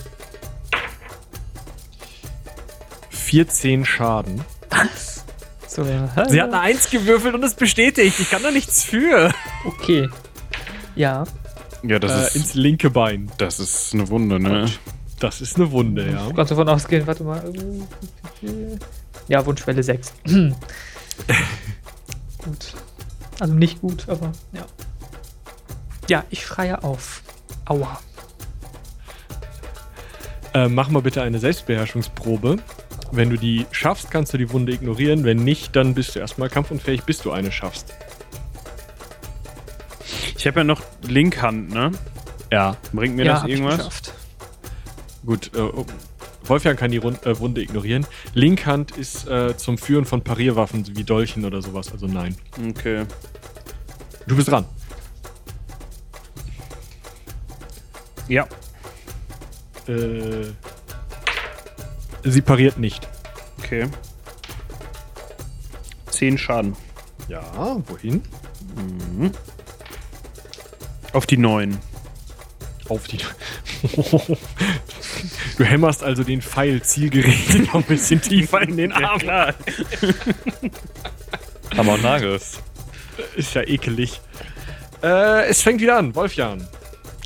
14 Schaden. So, Sie hat eine 1 gewürfelt und es bestätigt. Ich kann da nichts für. Okay. Ja. Ja, das äh, ist. ins linke Bein. das ist eine Wunde, ne? Das ist eine Wunde, ja. Kannst davon ausgehen, warte mal. Ja, Wunschwelle 6. gut. Also nicht gut, aber ja. Ja, ich schreie auf. Aua. Äh, mach mal bitte eine Selbstbeherrschungsprobe. Wenn du die schaffst, kannst du die Wunde ignorieren. Wenn nicht, dann bist du erstmal kampfunfähig, bis du eine schaffst. Ich habe ja noch Linkhand, ne? Ja. Bringt mir ja, das hab ich irgendwas? Gut, äh, Wolfgang kann die Rund äh, Wunde ignorieren. Linkhand ist äh, zum Führen von Parierwaffen wie Dolchen oder sowas, also nein. Okay. Du bist dran. Ja. Äh, sie pariert nicht. Okay. Zehn Schaden. Ja, wohin? Mhm. Auf die neun. Auf die. Du hämmerst also den Pfeil zielgerichtet noch ein bisschen tiefer in den Arm. klar. Aber auch Nagels. Ist ja ekelig. Äh, es fängt wieder an, Wolfjan.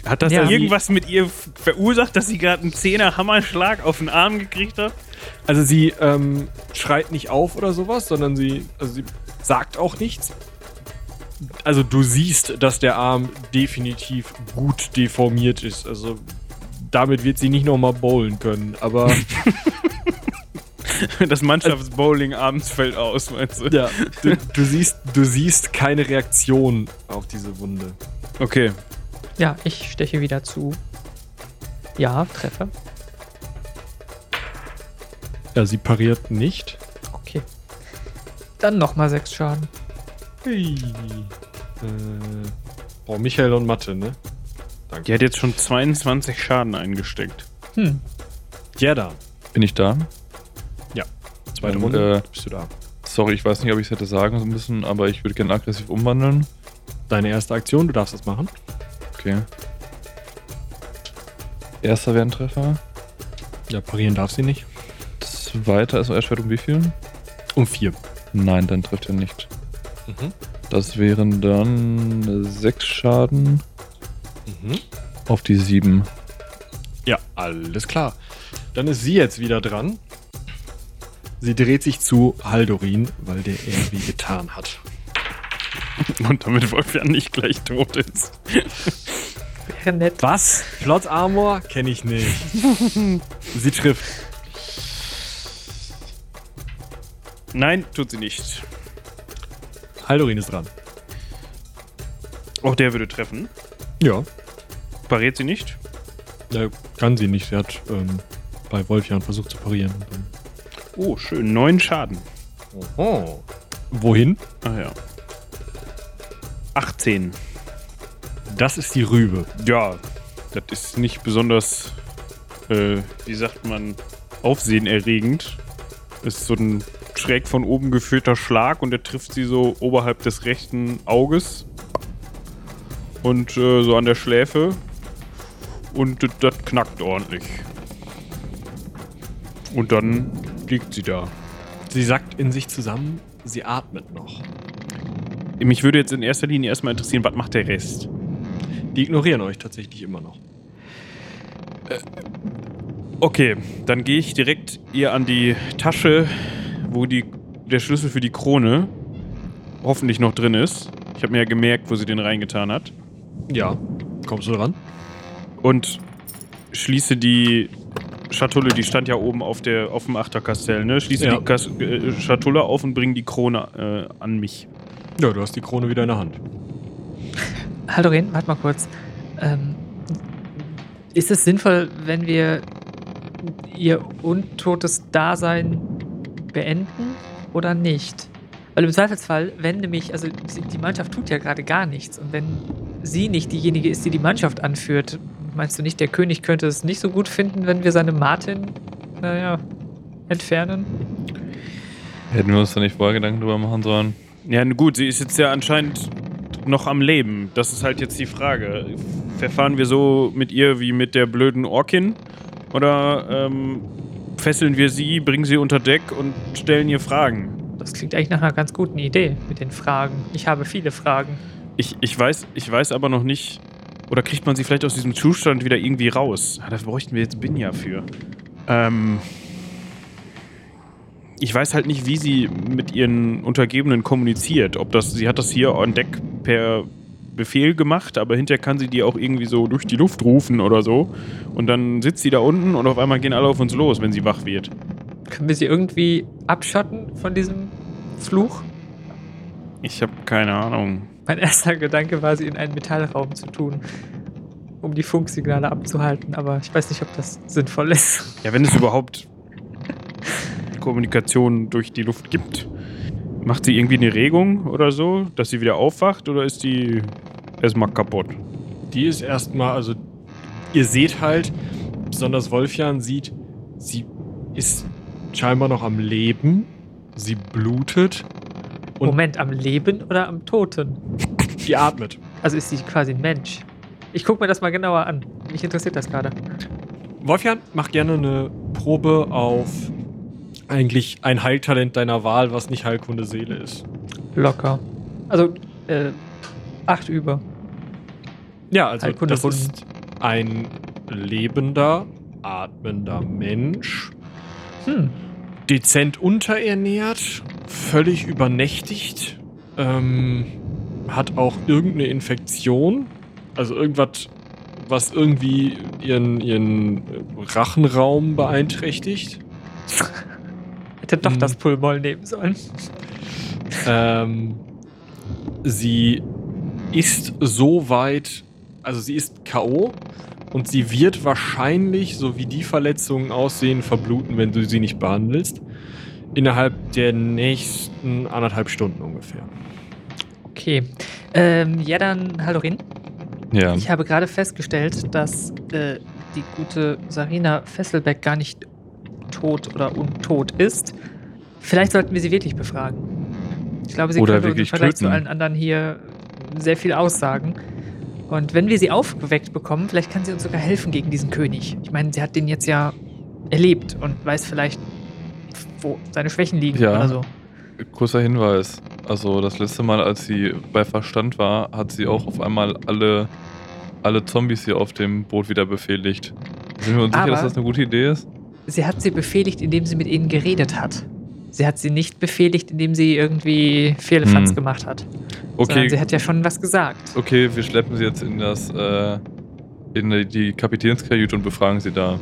Hat das Ja. irgendwas mit ihr verursacht, dass sie gerade einen Zehner Hammerschlag auf den Arm gekriegt hat? Also sie ähm, schreit nicht auf oder sowas, sondern sie, also sie sagt auch nichts. Also du siehst, dass der Arm definitiv gut deformiert ist. Also damit wird sie nicht nochmal bowlen können. Aber Das Mannschaftsbowling abends fällt aus, meinst du? ja, du, du, siehst, du siehst keine Reaktion auf diese Wunde. Okay. Ja, ich steche wieder zu. Ja, treffe. Ja, sie pariert nicht. Okay. Dann nochmal sechs Schaden. Hey. Äh, oh, Michael und Mathe, ne? Die hat jetzt schon 22 Schaden eingesteckt. Hm. Gerda. Bin ich da? Zweite Ähm, Runde. äh, bist du da. Sorry, ich weiß nicht, ob ich es hätte sagen müssen, aber ich würde gerne aggressiv umwandeln. Deine erste Aktion, du darfst das machen. Okay. Erster wäre ein Treffer. Ja, parieren darf sie nicht. Zweiter ist Erschwert um wie viel? Um vier. Nein, dann trifft er nicht. Mhm. Das wären dann sechs Schaden Mhm. auf die sieben. Ja, alles klar. Dann ist sie jetzt wieder dran. Sie dreht sich zu Haldorin, weil der irgendwie getan hat. Und damit Wolfjan nicht gleich tot ist. Wäre nett. Was? Plot Armor? Kenne ich nicht. sie trifft. Nein, tut sie nicht. Haldorin ist dran. Auch der würde treffen. Ja. Pariert sie nicht? Äh, kann sie nicht. Sie hat ähm, bei Wolfjan versucht zu parieren. Oh, schön. Neun Schaden. Oh. Wohin? Ach ja. 18. Das ist die Rübe. Ja, das ist nicht besonders, äh, wie sagt man, aufsehenerregend. Das ist so ein schräg von oben geführter Schlag und der trifft sie so oberhalb des rechten Auges und äh, so an der Schläfe und das- das knackt ordentlich. Und dann liegt sie da. Sie sackt in sich zusammen. Sie atmet noch. Mich würde jetzt in erster Linie erstmal interessieren, was macht der Rest? Die ignorieren euch tatsächlich immer noch. Okay, dann gehe ich direkt ihr an die Tasche, wo die, der Schlüssel für die Krone hoffentlich noch drin ist. Ich habe mir ja gemerkt, wo sie den reingetan hat. Ja. Kommst du dran? Und schließe die Schatulle, die stand ja oben auf, der, auf dem Achterkastell, ne? Schließe Ja. die Kas äh, Schatulle auf und bringe die Krone äh, an mich. Ja, du hast die Krone wieder in der Hand. Haldorin, warte mal kurz. Ähm, ist es sinnvoll, wenn wir ihr untotes Dasein beenden oder nicht? Weil im Zweifelsfall, wenn nämlich, also die Mannschaft tut ja gerade gar nichts und wenn sie nicht diejenige ist, die die Mannschaft anführt, meinst du nicht, der König könnte es nicht so gut finden, wenn wir seine Martin, naja, entfernen? Hätten wir uns da nicht vorher Gedanken drüber machen sollen? Ja, nun gut, sie ist jetzt ja anscheinend noch am Leben. Das ist halt jetzt die Frage. Verfahren wir so mit ihr wie mit der blöden Orkin? Oder ähm, fesseln wir sie, bringen sie unter Deck und stellen ihr Fragen? Das klingt eigentlich nach einer ganz guten Idee mit den Fragen. Ich habe viele Fragen. Ich, ich, weiß, ich weiß aber noch nicht. Oder kriegt man sie vielleicht aus diesem Zustand wieder irgendwie raus? Ah, da bräuchten wir jetzt Binja für. Ähm. Ich weiß halt nicht, wie sie mit ihren Untergebenen kommuniziert. Ob das, sie hat das hier an Deck per Befehl gemacht, aber hinterher kann sie die auch irgendwie so durch die Luft rufen oder so. Und dann sitzt sie da unten und auf einmal gehen alle auf uns los, wenn sie wach wird. Können wir sie irgendwie abschotten von diesem Fluch? Ich habe keine Ahnung. Mein erster Gedanke war, sie in einen Metallraum zu tun, um die Funksignale abzuhalten, aber ich weiß nicht, ob das sinnvoll ist. Ja, wenn es überhaupt Kommunikation durch die Luft gibt. Macht sie irgendwie eine Regung oder so, dass sie wieder aufwacht oder ist die erstmal kaputt? Die ist erstmal, also ihr seht halt, besonders Wolfjan sieht, sie ist scheinbar noch am Leben, sie blutet Und- Moment, am Leben oder am Toten? die atmet. Also ist sie quasi ein Mensch. Ich gucke mir das mal genauer an. Mich interessiert das gerade. Wolfjan, mach gerne eine Probe auf eigentlich ein Heiltalent deiner Wahl, was nicht Heilkunde Seele ist. Locker. Also, äh, acht über. Ja, also Heilkunde das ist ein lebender, atmender Mensch, Hm. dezent unterernährt, völlig übernächtigt, ähm, hat auch irgendeine Infektion, also irgendwas, was irgendwie ihren, ihren Rachenraum beeinträchtigt. Hätte doch das Pulmol nehmen sollen. Ähm, sie ist so weit, also sie ist K.O. und sie wird wahrscheinlich, so wie die Verletzungen aussehen, verbluten, wenn du sie nicht behandelst. Innerhalb der nächsten anderthalb Stunden ungefähr. Okay. Ähm, ja, dann, Hallorin. Ja. Ich habe gerade festgestellt, dass äh, die gute Sarina Fesselbeck gar nicht tot oder untot ist. Vielleicht sollten wir sie wirklich befragen. Ich glaube, sie Oder könnte uns im Vergleich zu töten. allen anderen hier sehr viel aussagen. Und wenn wir sie aufgeweckt bekommen, vielleicht kann sie uns sogar helfen gegen diesen König. Ich meine, sie hat den jetzt ja erlebt und weiß vielleicht, wo seine Schwächen liegen Ja. oder so. Kurzer Hinweis. Also das letzte Mal, als sie bei Verstand war, hat sie auch auf einmal alle, alle Zombies hier auf dem Boot wieder befehligt. Sind wir uns sicher, Aber- dass das eine gute Idee ist? Sie hat sie befehligt, indem sie mit ihnen geredet hat. Sie hat sie nicht befehligt, indem sie irgendwie Vierlefanz Hm. gemacht hat. Sondern Okay, sie hat ja schon was gesagt. okay, wir schleppen sie jetzt in das äh, in die- die Kapitänskajüte und befragen sie da.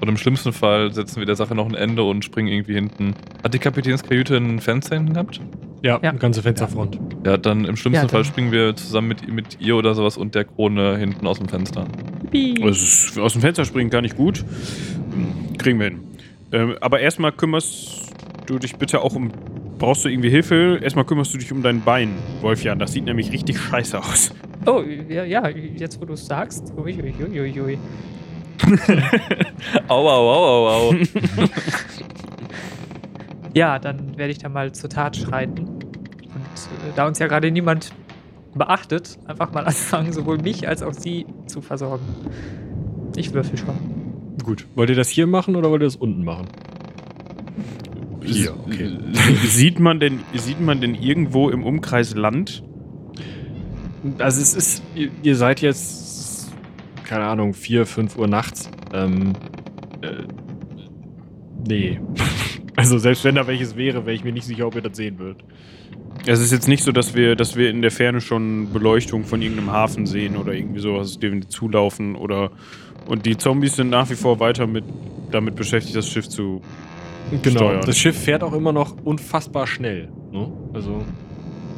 Und im schlimmsten Fall setzen wir der Sache noch ein Ende und springen irgendwie hinten. Hat die Kapitänskajüte ein Fenster hinten gehabt? Ja, Ja. eine ganze Fensterfront. Ja, dann im schlimmsten Ja, Fall springen wir zusammen mit, mit ihr oder sowas und der Krone hinten aus dem Fenster. Das ist, aus dem Fenster springen gar nicht gut. Kriegen wir hin. Ähm, aber erstmal kümmerst du dich bitte auch um. Brauchst du irgendwie Hilfe? Erstmal kümmerst du dich um dein Bein, Wolfjan. Das sieht nämlich richtig scheiße aus. Oh, ja, ja jetzt wo du es sagst. Ui, ui, ui, ui. Au, au, au, au, au. Ja, dann werde ich da mal zur Tat schreiten. Und äh, da uns ja gerade niemand beachtet, einfach mal anfangen, sowohl mich als auch sie zu versorgen. Ich würfel schon. Gut. Wollt ihr das hier machen oder wollt ihr das unten machen? Hier, okay. sieht, man denn, sieht man denn irgendwo im Umkreis Land? Also es ist, ihr, ihr seid jetzt, keine Ahnung, 4, 5 Uhr nachts. Ähm, äh, nee. Also selbst wenn da welches wäre, wäre ich mir nicht sicher, ob ihr das sehen würdet. Es ist jetzt nicht so, dass wir, dass wir in der Ferne schon Beleuchtung von irgendeinem Hafen sehen oder irgendwie sowas, dem wir zulaufen oder. Und die Zombies sind nach wie vor weiter mit, damit beschäftigt, das Schiff zu. Genau. Steuern. Das Schiff fährt auch immer noch unfassbar schnell. Ne? Also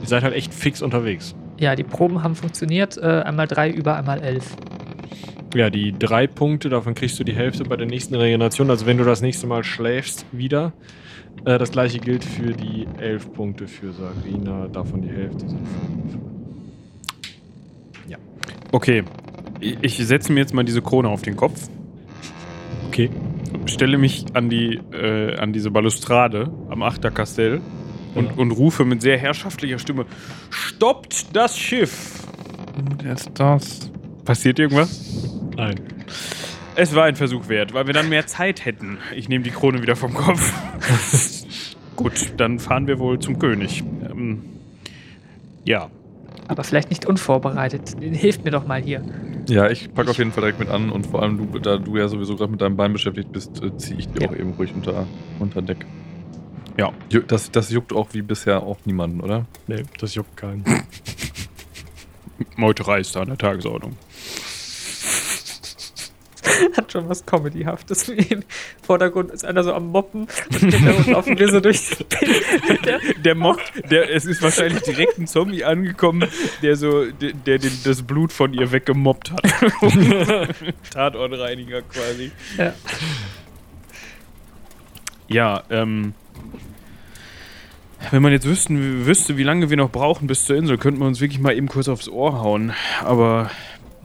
ihr seid halt echt fix unterwegs. Ja, die Proben haben funktioniert. Äh, einmal drei über, einmal elf. Ja, die drei Punkte, davon kriegst du die Hälfte bei der nächsten Regeneration. Also wenn du das nächste Mal schläfst, wieder. Äh, das gleiche gilt für die elf Punkte für Sarina. Davon die Hälfte sind fünf. Okay. Ich setze mir jetzt mal diese Krone auf den Kopf, Okay. stelle mich an, die, äh, an diese Balustrade am Achterkastell und, Ja. und rufe mit sehr herrschaftlicher Stimme: Stoppt das Schiff! Der ist das. Passiert irgendwas? Nein. Es war ein Versuch wert, weil wir dann mehr Zeit hätten. Ich nehme die Krone wieder vom Kopf. Gut, dann fahren wir wohl zum König. Ähm, ja. Aber vielleicht nicht unvorbereitet. Hilft mir doch mal hier. Ja, ich packe auf jeden Fall direkt mit an und vor allem, du, da du ja sowieso gerade mit deinem Bein beschäftigt bist, äh, ziehe ich dir Ja. auch eben ruhig unter, unter Deck. Ja. Das, das juckt auch wie bisher auch niemanden, oder? Nee, das juckt keinen. Meuterei ist da an der Tagesordnung. Hat schon was Comedyhaftes. Im Vordergrund ist einer so am Moppen und hintergrund laufen wir so durch der, Der mobbt, der, es ist wahrscheinlich direkt ein Zombie angekommen, der so, der, der den, das Blut von ihr weggemobbt hat. Tatortreiniger quasi. Ja. Ja, ähm. Wenn man jetzt wüssten, wüsste, wie lange wir noch brauchen bis zur Insel, könnten wir uns wirklich mal eben kurz aufs Ohr hauen. Aber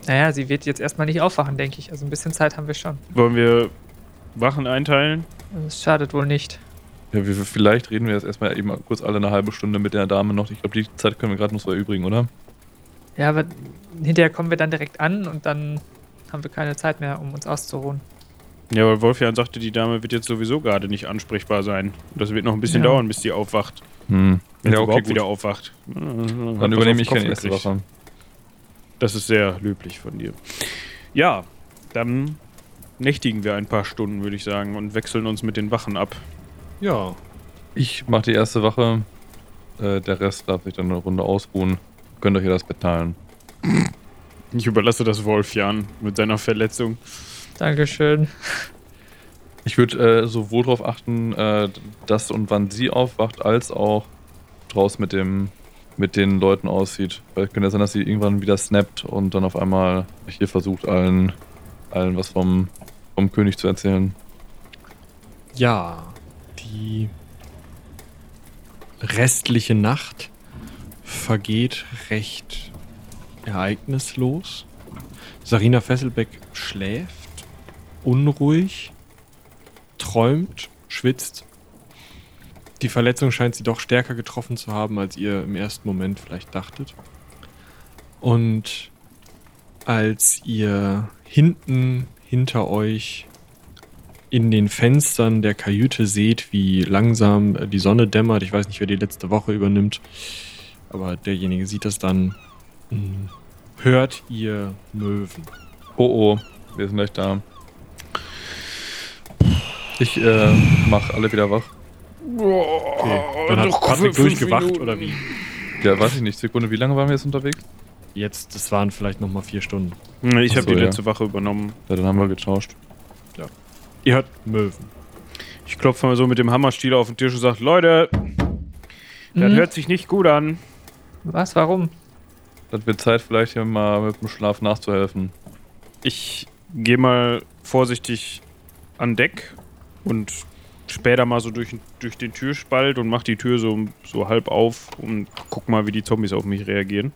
Naja, sie wird jetzt erstmal nicht aufwachen, denke ich. Also ein bisschen Zeit haben wir schon. wollen wir Wachen einteilen? Das schadet wohl nicht. Ja, wir, vielleicht reden wir jetzt erstmal eben kurz alle eine halbe Stunde mit der Dame noch. Ich glaube, die Zeit können wir gerade noch so erübrigen, oder? Ja, aber hinterher kommen wir dann direkt an und dann haben wir keine Zeit mehr, um uns auszuruhen. Ja, weil Wolfjan sagte, die Dame wird jetzt sowieso gerade nicht ansprechbar sein. Und das wird noch ein bisschen Ja. dauern, bis die aufwacht. Hm. Wenn Ja, sie okay, überhaupt gut. wieder aufwacht. Dann übernehme ich keine erste Wache. Das ist sehr löblich von dir. Ja, dann nächtigen wir ein paar Stunden, würde ich sagen, und wechseln uns mit den Wachen ab. Ja, Ich mache die erste Wache. Äh, der Rest darf sich dann eine Runde ausruhen. Könnt euch ja das Bett teilen. Ich überlasse das Wolfjan mit seiner Verletzung. Dankeschön. Ich würde äh, sowohl darauf achten, äh, dass und wann sie aufwacht, als auch draußen mit dem mit den Leuten aussieht. Weil könnte ja sein, dass sie irgendwann wieder snappt und dann auf einmal hier versucht, allen, allen was vom, vom König zu erzählen. Ja, die restliche Nacht vergeht recht ereignislos. Sarina Fesselbeck schläft, unruhig, träumt, schwitzt. Die Verletzung scheint sie doch stärker getroffen zu haben, als ihr im ersten Moment vielleicht dachtet. Und als ihr hinten hinter euch in den Fenstern der Kajüte seht, wie langsam äh, die Sonne dämmert. Ich weiß nicht, wer die letzte Woche übernimmt, aber derjenige sieht das dann. mh, Hört ihr Möwen? Oh oh, wir sind gleich da. Ich äh, mach alle wieder wach. Okay. Dann hat Patrick durchgewacht oder wie? Ja, weiß ich nicht. Sekunde, wie lange waren wir jetzt unterwegs? Jetzt, das waren vielleicht noch mal vier Stunden. Ich Ach habe so, die ja. letzte Wache übernommen. Ja, dann haben wir getauscht. Ihr hört Möwen. Ich klopfe mal so mit dem Hammerstiel auf den Tisch und sage, Leute, das Mhm. hört sich nicht gut an. Was? Warum? Das wird Zeit, vielleicht hier mal mit dem Schlaf nachzuhelfen. Ich gehe mal vorsichtig an Deck und später mal so durch, durch den Türspalt und mach die Tür so, so halb auf und guck mal, wie die Zombies auf mich reagieren.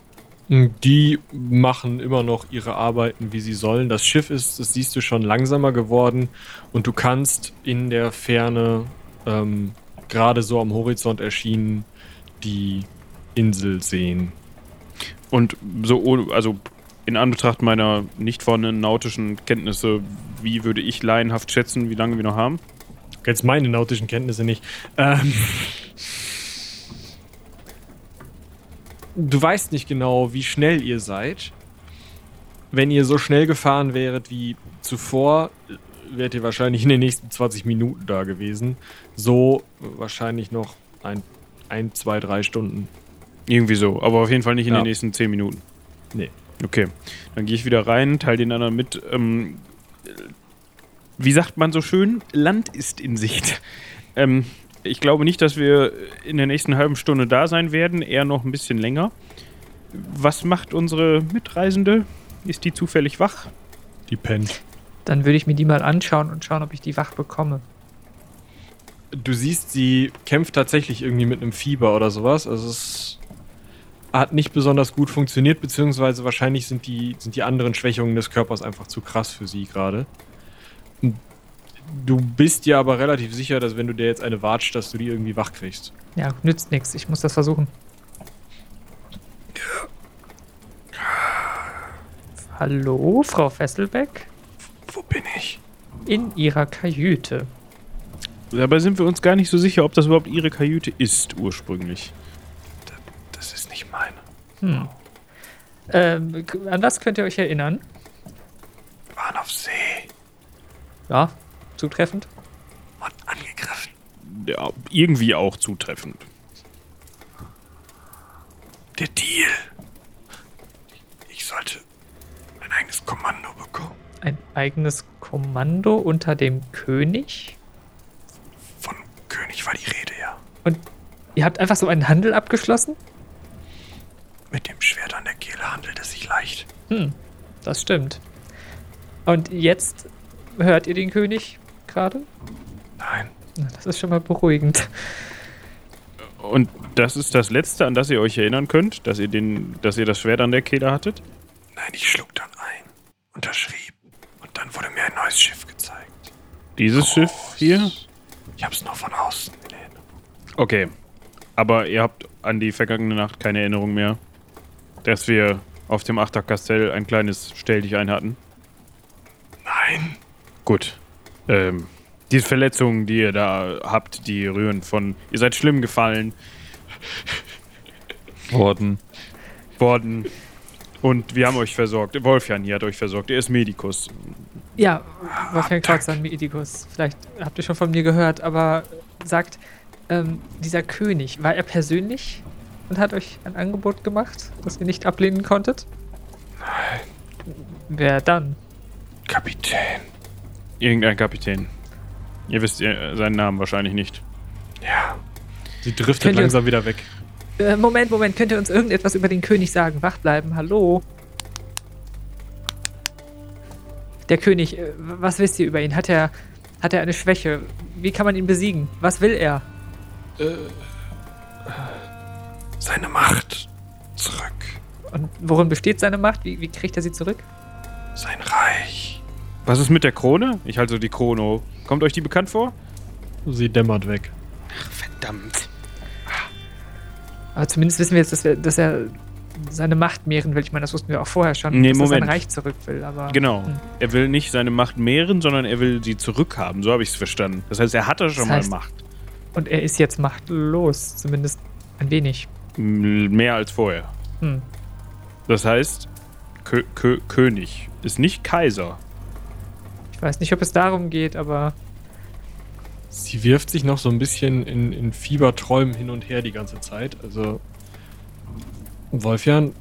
Die machen immer noch ihre Arbeiten, wie sie sollen. Das Schiff ist, das siehst du schon langsamer geworden und du kannst in der Ferne ähm, gerade so am Horizont erschienen die Insel sehen. Und so, also in Anbetracht meiner nicht vorhandenen nautischen Kenntnisse, wie würde ich laienhaft schätzen, wie lange wir noch haben? Jetzt meine nautischen Kenntnisse nicht. Ähm, du weißt nicht genau, wie schnell ihr seid. Wenn ihr so schnell gefahren wäret wie zuvor, wärt ihr wahrscheinlich in den nächsten 20 Minuten da gewesen. So wahrscheinlich noch ein, ein zwei, drei Stunden. Irgendwie so, aber auf jeden Fall nicht in Ja. den nächsten 10 Minuten. Nee. Okay, dann gehe ich wieder rein, teile den anderen mit. Ähm, wie sagt man so schön? Land ist in Sicht. Ähm, ich glaube nicht, dass wir in der nächsten halben Stunde da sein werden, eher noch ein bisschen länger. Was macht unsere Mitreisende? Ist die zufällig wach? Die pennt. Dann würde ich mir die mal anschauen und schauen, ob ich die wach bekomme. Du siehst, sie kämpft tatsächlich irgendwie mit einem Fieber oder sowas. Also es hat nicht besonders gut funktioniert, beziehungsweise wahrscheinlich sind die, sind die anderen Schwächungen des Körpers einfach zu krass für sie gerade. Du bist dir aber relativ sicher, dass wenn du dir jetzt eine watscht, dass du die irgendwie wach kriegst. Ja, nützt nichts. Ich muss das versuchen. Hallo, Frau Fesselbeck? Wo bin ich? In Ihrer Kajüte. Dabei sind wir uns gar nicht so sicher, ob das überhaupt ihre Kajüte ist ursprünglich. Das ist nicht meine. Hm. Ähm, an was könnt ihr euch erinnern? Wir waren auf See Ja, zutreffend. und angegriffen. Ja, irgendwie auch zutreffend. Der Deal. Ich sollte ein eigenes Kommando bekommen. Ein eigenes Kommando unter dem König? Von König war die Rede, ja. Ihr habt einfach so einen Handel abgeschlossen? Mit dem Schwert an der Kehle handelt es sich leicht. Hm, das stimmt. Und jetzt hört ihr den König gerade? Nein. Das ist schon mal beruhigend. Und das ist das Letzte, an das ihr euch erinnern könnt, dass ihr, den, dass ihr das Schwert an der Kehle hattet? Nein, ich schlug dann ein, unterschrieb und dann wurde mir ein neues Schiff gezeigt. Dieses Schiff hier? Ich hab's nur von außen gesehen. Okay. Aber ihr habt an die vergangene Nacht keine Erinnerung mehr, dass wir auf dem Achterkastell ein kleines Stell dich ein hatten? Nein. Gut. Ähm, diese Verletzungen, die ihr da habt, die rühren von. Ihr seid schlimm gefallen Worden. worden. Und wir haben euch versorgt. Wolfjan hier hat euch versorgt. Er ist Medikus. Ja, Wolfgang Kreuzer, Medikus. Vielleicht habt ihr schon von mir gehört, aber sagt, ähm, dieser König, war er persönlich und hat euch ein Angebot gemacht, das ihr nicht ablehnen konntet? Nein. Wer dann? Kapitän. Irgendein Kapitän. Ihr wisst ihr, seinen Namen wahrscheinlich nicht. Ja. Sie driftet Könnt langsam wieder weg. Äh, Moment, Moment, könnt ihr uns irgendetwas über den König sagen? Wach bleiben, hallo? Der König, äh, was wisst ihr über ihn? Hat er, hat er eine Schwäche? Wie kann man ihn besiegen? Was will er? Seine Macht zurück. Und worin besteht seine Macht? Wie, wie kriegt er sie zurück? Sein Reich. Was ist mit der Krone? Ich halte so die Krone hoch. Kommt euch die bekannt vor? Sie dämmert weg. Verdammt. Aber zumindest wissen wir jetzt, dass, wir, dass er seine Macht mehren will. Ich meine, das wussten wir auch vorher schon, Nee, dass er Moment. sein Reich zurück will. Aber Genau. Hm. Er will nicht seine Macht mehren, sondern er will sie zurückhaben. So habe ich es verstanden. Das heißt, er hatte schon Das heißt- mal Macht. Und er ist jetzt machtlos, zumindest ein wenig. Mehr als vorher. Hm. Das heißt, Kö Kö König ist nicht Kaiser. Ich weiß nicht, ob es darum geht, aber Sie wirft sich noch so ein bisschen in, in Fieberträumen hin und her die ganze Zeit. Also, Wolfjan,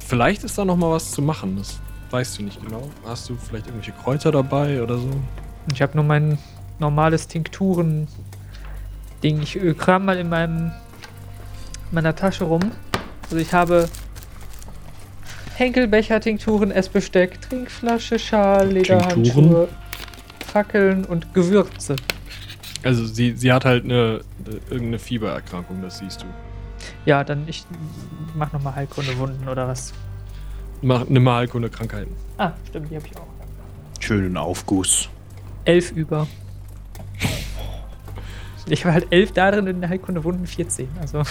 vielleicht ist da noch mal was zu machen. Das weißt du nicht genau. Hast du vielleicht irgendwelche Kräuter dabei oder so? ich habe nur mein normales Tinkturen-Ding. Ich äh, kram mal in meinem, meiner Tasche rum. Also ich habe Henkelbecher, Tinkturen, Essbesteck, Trinkflasche, Schal, Lederhandschuhe, Tinkturen? Fackeln und Gewürze. Also, sie, sie hat halt eine, eine irgendeine Fiebererkrankung, das siehst du. Ja, dann ich mach nochmal Heilkunde-Wunden oder was. Mach, nimm mal Heilkunde Krankheiten. Ah, stimmt, die habe ich auch. Schönen Aufguss. Elf über. Ich war halt elf da drin in der Heilkunde Wunden 14. Also,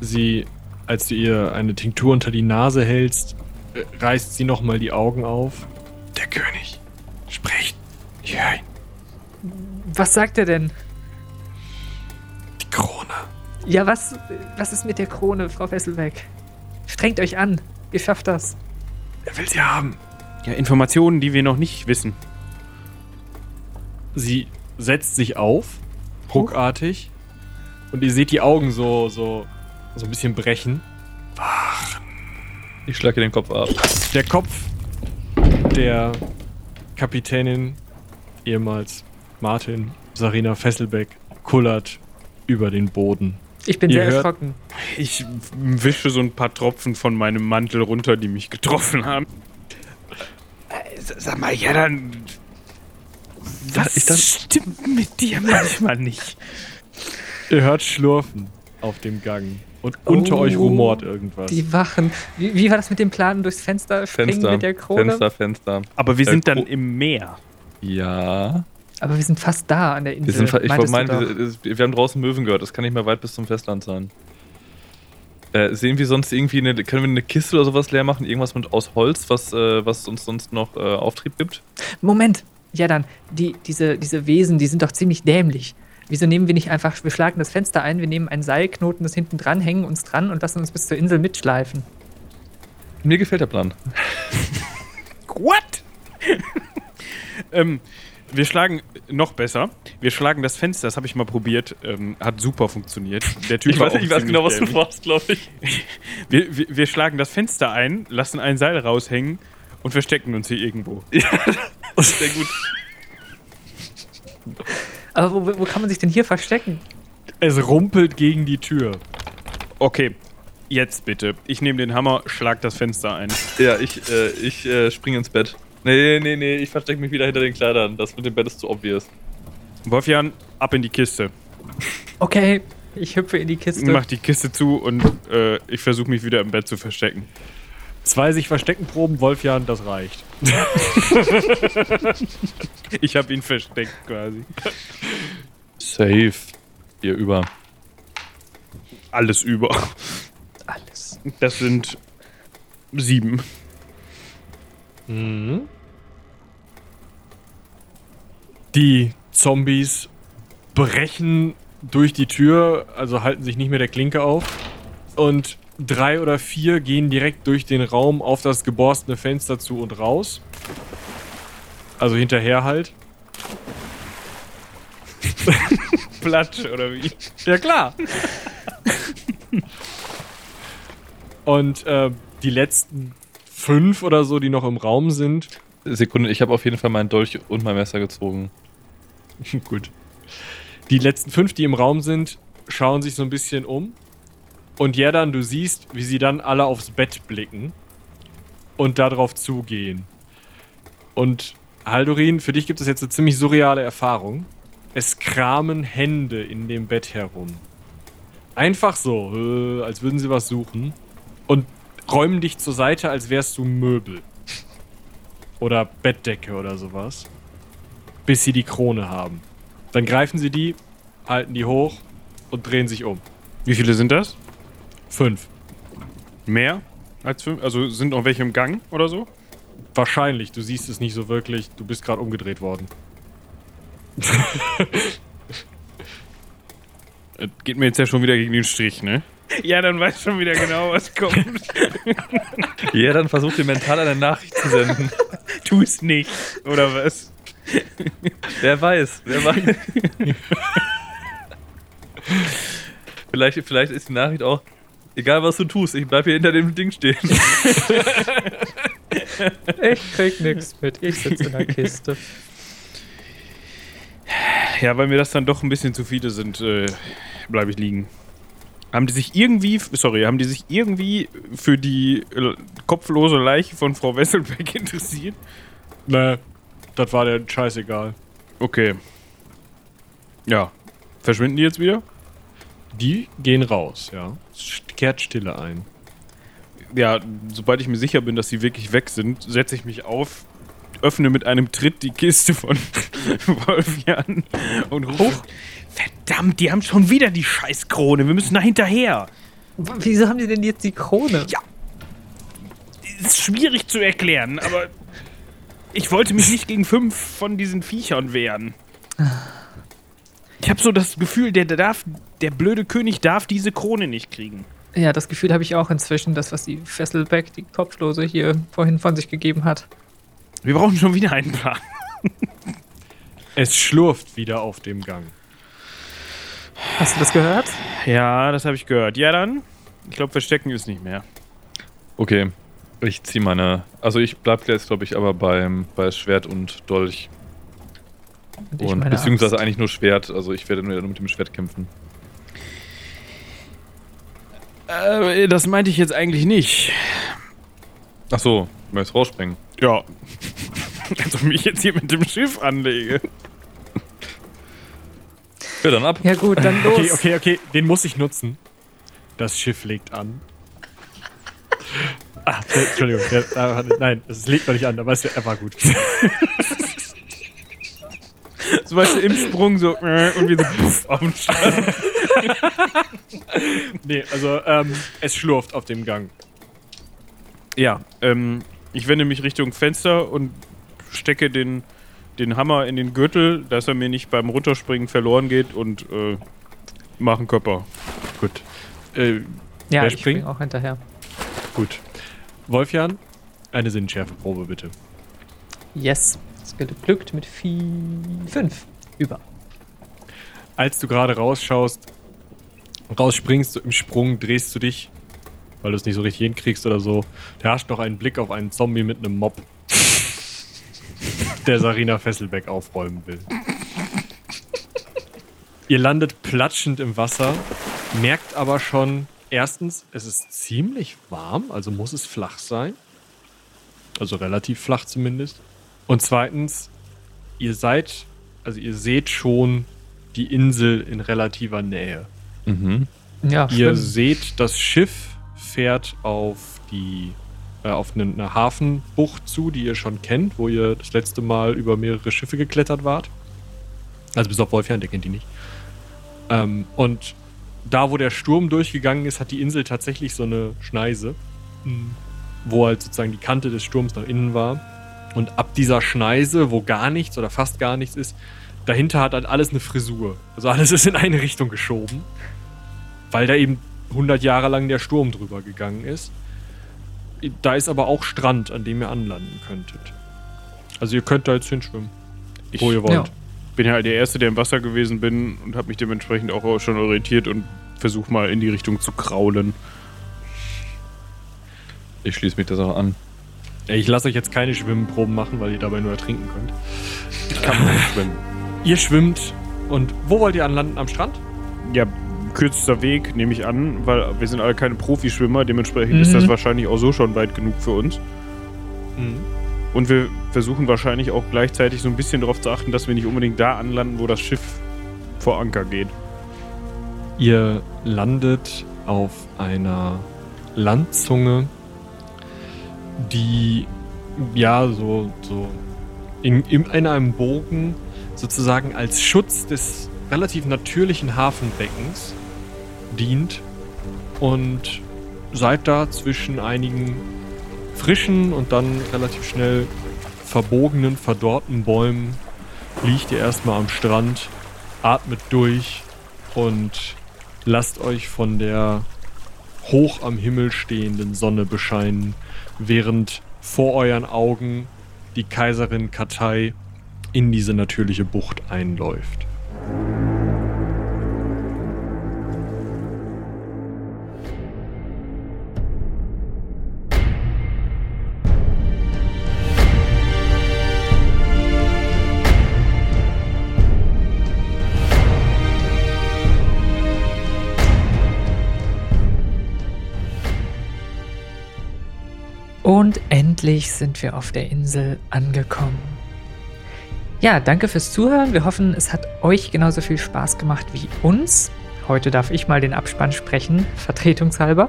Sie, als du ihr eine Tinktur unter die Nase hältst, äh, reißt sie nochmal die Augen auf. Der König spricht. Ich höre ihn. was sagt er denn? Die Krone. Ja, was, was ist mit der Krone, Frau Wesselbeck? Strengt euch an. Ihr schafft das. Er will sie haben. Ja, Informationen, die wir noch nicht wissen. Sie setzt sich auf, ruckartig, und ihr seht die Augen so, so, so ein bisschen brechen. Ich schlage den Kopf ab. Der Kopf der Kapitänin, ehemals Martin Sarina Fesselbeck, kullert über den Boden. Ich bin Ihr sehr hört- erschrocken. Ich wische so ein paar Tropfen von meinem Mantel runter, die mich getroffen haben. Äh, Sag mal, ja dann. Was ich dann- stimmt mit dir manchmal nicht? Ihr hört Schlurfen auf dem Gang. Und unter Oh, euch rumort irgendwas. Die Wachen. Wie, wie war das mit dem Plan durchs Fenster springen Fenster. mit der Krone? Fenster, Fenster. Aber wir Äh, sind dann Kro- im Meer. Ja. Aber wir sind fast da an der Insel. Wir, sind, ich meintest wollte meinen, wir, wir haben draußen Möwen gehört. Das kann nicht mehr weit bis zum Festland sein. Äh, sehen wir sonst irgendwie eine, können wir eine Kiste oder sowas leer machen? Irgendwas mit aus Holz, was, äh, was uns sonst noch äh, Auftrieb gibt? Moment. Ja, dann. Die, diese, diese Wesen, die sind doch ziemlich dämlich. Wieso nehmen wir nicht einfach, wir schlagen das Fenster ein, wir nehmen ein Seil, knoten das hinten dran, hängen uns dran und lassen uns bis zur Insel mitschleifen. Mir gefällt der Plan. What? Ähm, wir schlagen noch besser. Wir schlagen das Fenster, das habe ich mal probiert. Ähm, hat super funktioniert. Der Typ Ich war weiß, ich weiß genau, was du vorhast, glaube ich. Wir, wir, wir schlagen das Fenster ein, lassen ein Seil raushängen und verstecken uns hier irgendwo. Sehr gut. Aber wo, wo kann man sich denn hier verstecken? Es rumpelt gegen die Tür. Okay, jetzt bitte. Ich nehme den Hammer, schlag das Fenster ein. Ja, ich, äh, ich äh, springe ins Bett. Nee, nee, nee, ich verstecke mich wieder hinter den Kleidern. Das mit dem Bett ist zu obvious. Wolfjan, ab in die Kiste. Okay, ich hüpfe in die Kiste. Mach die Kiste zu und äh, ich versuche mich wieder im Bett zu verstecken. Zwei sich verstecken Proben, Wolfjan, das reicht. Ich habe ihn versteckt quasi. Safe. Hier über. Alles über. Alles. Das sind sieben. Mhm. Die Zombies brechen durch die Tür, also halten sich nicht mehr der Klinke auf. Und drei oder vier gehen direkt durch den Raum auf das geborstene Fenster zu und raus. Also hinterher halt. Platsch, oder wie? Ja, klar. und äh, die letzten fünf oder so, die noch im Raum sind. Sekunde, ich habe auf jeden Fall meinen Dolch und mein Messer gezogen. Gut. Die letzten fünf, die im Raum sind, schauen sich so ein bisschen um. Und Jerdan, du siehst, wie sie dann alle aufs Bett blicken und darauf zugehen. Und Haldorin, für dich gibt es jetzt eine ziemlich surreale Erfahrung. Es kramen Hände in dem Bett herum. Einfach so, äh, als würden sie was suchen. Und räumen dich zur Seite, als wärst du Möbel. Oder Bettdecke oder sowas. Bis sie die Krone haben. Dann greifen sie die, halten die hoch und drehen sich um. Wie viele sind das? Fünf. Mehr als fünf? Also sind noch welche im Gang oder so? Wahrscheinlich, du siehst es nicht so wirklich. Du bist gerade umgedreht worden. Das geht mir jetzt ja schon wieder gegen den Strich, ne? Ja, dann weiß schon wieder genau, was kommt. Ja, dann versucht ihr mental eine Nachricht zu senden. tu es nicht, oder was? Wer weiß, wer weiß. vielleicht, vielleicht ist die Nachricht auch, egal was du tust, ich bleib hier hinter dem Ding stehen. Ich krieg nichts mit. Ich sitze in der Kiste. Ja, weil mir das dann doch ein bisschen zu viele sind, äh, bleibe ich liegen. Haben die sich irgendwie, sorry, haben die sich irgendwie für die äh, kopflose Leiche von Frau Wesselbeck interessiert? Nee, das war der scheißegal. Okay. Ja. Verschwinden die jetzt wieder? Die gehen raus, ja. Es kehrt Stille ein. Ja, sobald ich mir sicher bin, dass sie wirklich weg sind, setze ich mich auf, öffne mit einem Tritt die Kiste von Wolfjan und rufe. Verdammt, die haben schon wieder die Scheißkrone. Wir müssen da hinterher. Wieso haben die denn jetzt die Krone? Ja. Ist schwierig zu erklären, aber ich wollte mich nicht gegen fünf von diesen Viechern wehren. Ich habe so das Gefühl, der, der darf, der blöde König darf diese Krone nicht kriegen. Ja, das Gefühl habe ich auch inzwischen, das, was die Fesselbeck, die Kopflose, hier vorhin von sich gegeben hat. Wir brauchen schon wieder einen Plan. Es schlurft wieder auf dem Gang. Hast du das gehört? Ja, das habe ich gehört. Ja, dann. Ich glaube, verstecken ist nicht mehr. Okay, ich ziehe meine. Also ich bleib jetzt, glaube ich, aber beim bei Schwert und Dolch. Und Und, beziehungsweise Axt. eigentlich nur Schwert. Also ich werde nur mit dem Schwert kämpfen. Äh, das meinte ich jetzt eigentlich nicht. Ach so, du möchtest rausspringen. Ja. Als ob ich mich jetzt hier mit dem Schiff anlege. Ja, dann ab. Ja gut, dann los. Okay, okay, okay, den muss ich nutzen. Das Schiff legt an. Ah, der, Entschuldigung, der, ah, nein, es legt noch nicht an, aber es er war gut. So weißt du, im Sprung so und wir so auf den Strand. nee, also ähm, es schlurft auf dem Gang. Ja, ähm, ich wende mich Richtung Fenster und stecke den, den Hammer in den Gürtel, dass er mir nicht beim Runterspringen verloren geht und äh, mache einen Körper. Gut. Äh, ja, ich springt? spring auch hinterher. gut. Wolfjan, eine Sinnschärfeprobe bitte. Yes. Das geglückt mit 5 über. Als du gerade rausschaust, rausspringst, so im Sprung drehst du dich, weil du es nicht so richtig hinkriegst oder so. Da hast noch einen Blick auf einen Zombie mit einem Mob, der Sarina Fesselbeck aufräumen will. Ihr landet platschend im Wasser, merkt aber schon, erstens, es ist ziemlich warm, also muss es flach sein. Also relativ flach zumindest. Und zweitens, ihr seid, also ihr seht schon die Insel in relativer Nähe. Mhm. Ja, Ihr schwimmen. seht, das Schiff fährt auf die äh, auf eine, eine Hafenbucht zu, die ihr schon kennt, wo ihr das letzte Mal über mehrere Schiffe geklettert wart. Also bis auf Wolfjan, der kennt die nicht. Ähm, und da, wo der Sturm durchgegangen ist, hat die Insel tatsächlich so eine Schneise, wo halt sozusagen die Kante des Sturms nach innen war. Und ab dieser Schneise, wo gar nichts oder fast gar nichts ist, dahinter hat halt alles eine Frisur. Also alles ist in eine Richtung geschoben, weil da eben 100 Jahre lang der Sturm drüber gegangen ist. Da ist aber auch Strand, an dem ihr anlanden könntet. Also ihr könnt da jetzt hinschwimmen, Ich wo ihr wollt. Ja. bin ja der Erste, der im Wasser gewesen bin und habe mich dementsprechend auch schon orientiert und versuche mal in die Richtung zu kraulen. Ich schließe mich das auch an. Ich lasse euch jetzt keine Schwimmproben machen, weil ihr dabei nur ertrinken könnt. Ich kann nicht schwimmen. Ihr schwimmt und wo wollt ihr anlanden? Am Strand? Ja, kürzester Weg, nehme ich an, weil wir sind alle keine Profischwimmer, dementsprechend ist Mhm. das wahrscheinlich auch so schon weit genug für uns. Mhm. Und wir versuchen wahrscheinlich auch gleichzeitig so ein bisschen darauf zu achten, dass wir nicht unbedingt da anlanden, wo das Schiff vor Anker geht. Ihr landet auf einer Landzunge, die ja so, so in, in, in einem Bogen sozusagen als Schutz des relativ natürlichen Hafenbeckens dient und seid da zwischen einigen frischen und dann relativ schnell verbogenen, verdorrten Bäumen liegt ihr erstmal am Strand, atmet durch und lasst euch von der hoch am Himmel stehenden Sonne bescheinen, während vor euren Augen die Kaiserin Katai in diese natürliche Bucht einläuft. Und endlich sind wir auf der Insel angekommen. Ja, danke fürs Zuhören. Wir hoffen, es hat euch genauso viel Spaß gemacht wie uns. Heute darf ich mal den Abspann sprechen, vertretungshalber.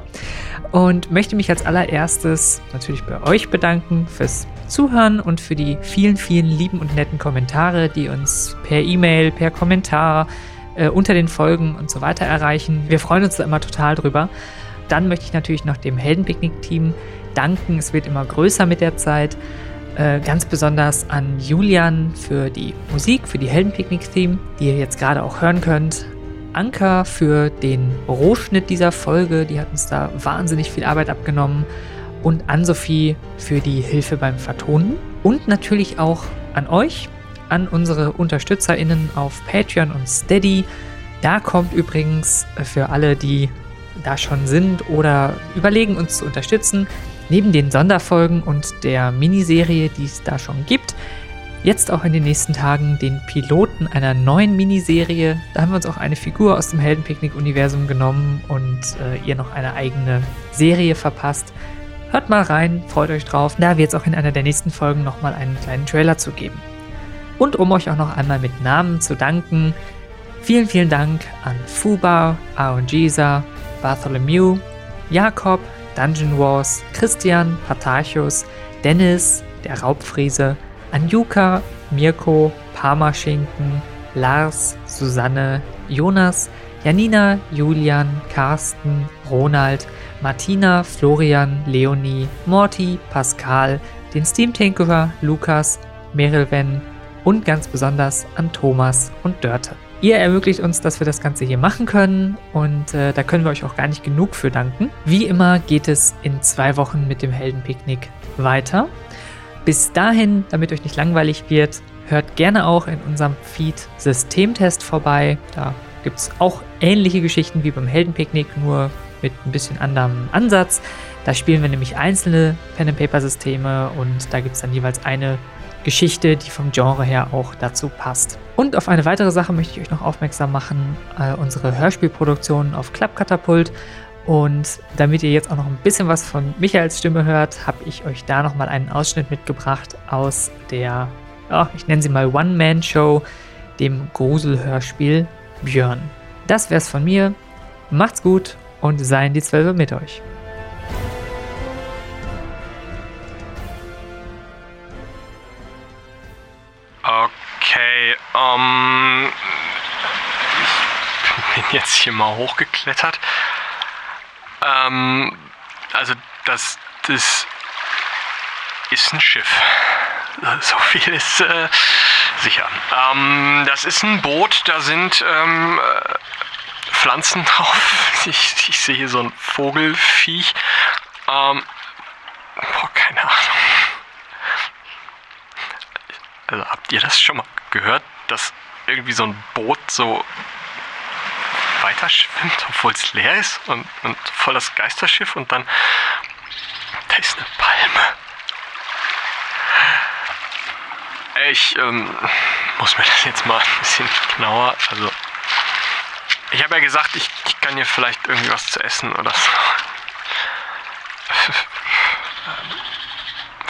Und möchte mich als allererstes natürlich bei euch bedanken fürs Zuhören und für die vielen, vielen lieben und netten Kommentare, die uns per E-Mail, per Kommentar, äh, unter den Folgen und so weiter erreichen. Wir freuen uns da immer total drüber. Dann möchte ich natürlich noch dem Heldenpicknick-Team danken. Es wird immer größer mit der Zeit. Äh, ganz besonders an Julian für die Musik, für die Heldenpicknick-Theme, die ihr jetzt gerade auch hören könnt. Anka für den Rohschnitt dieser Folge, die hat uns da wahnsinnig viel Arbeit abgenommen. Und an Sophie für die Hilfe beim Vertonen. Und natürlich auch an euch, an unsere UnterstützerInnen auf Patreon und Steady. Da kommt übrigens für alle, die da schon sind oder überlegen, uns zu unterstützen, neben den Sonderfolgen und der Miniserie, die es da schon gibt, jetzt auch in den nächsten Tagen den Piloten einer neuen Miniserie. Da haben wir uns auch eine Figur aus dem Heldenpicknick-Universum genommen und äh, ihr noch eine eigene Serie verpasst. Hört mal rein, freut euch drauf. Da wird es auch in einer der nächsten Folgen nochmal einen kleinen Trailer zu geben. Und um euch auch noch einmal mit Namen zu danken, vielen, vielen Dank an Fuba, Aongisa, Bartholomew, Jakob, Dungeon Wars, Christian, Patarchus, Dennis, der Raubfriese, Anjuka, Mirko, Parmaschinken, Lars, Susanne, Jonas, Janina, Julian, Carsten, Ronald, Martina, Florian, Leonie, Morty, Pascal, den Steam Tinkerer, Lukas, Merilven und ganz besonders an Thomas und Dörte. Ihr ermöglicht uns, dass wir das Ganze hier machen können und äh, da können wir euch auch gar nicht genug für danken. Wie immer geht es in zwei Wochen mit dem Heldenpicknick weiter. Bis dahin, damit euch nicht langweilig wird, hört gerne auch in unserem Feed Systemtest vorbei. Da gibt es auch ähnliche Geschichten wie beim Heldenpicknick, nur mit ein bisschen anderem Ansatz. Da spielen wir nämlich einzelne Pen-and-Paper-Systeme und da gibt es dann jeweils eine Geschichte, die vom Genre her auch dazu passt. Und auf eine weitere Sache möchte ich euch noch aufmerksam machen: äh, unsere Hörspielproduktion auf Klappkatapult. Und damit ihr jetzt auch noch ein bisschen was von Michaels Stimme hört, habe ich euch da nochmal einen Ausschnitt mitgebracht aus der, ja, ich nenne sie mal One-Man-Show, dem Gruselhörspiel Björn. Das wär's von mir. Macht's gut und seien die Zwölfe mit euch. Okay, ähm. Ich bin jetzt hier mal hochgeklettert. Ähm. Also, das. Das. Ist ein Schiff. so viel ist äh, sicher. Ähm, das ist ein Boot, da sind ähm, äh, Pflanzen drauf. Ich, ich sehe hier so ein Vogelfiech. Ähm, boah, keine Ahnung. Also habt ihr das schon mal gehört, dass irgendwie so ein Boot so weiter schwimmt, obwohl es leer ist und, und voll das Geisterschiff und dann da ist eine Palme. Ich ähm, muss mir das jetzt mal ein bisschen genauer. Also, ich habe ja gesagt, ich, ich kann hier vielleicht irgendwie was zu essen oder so.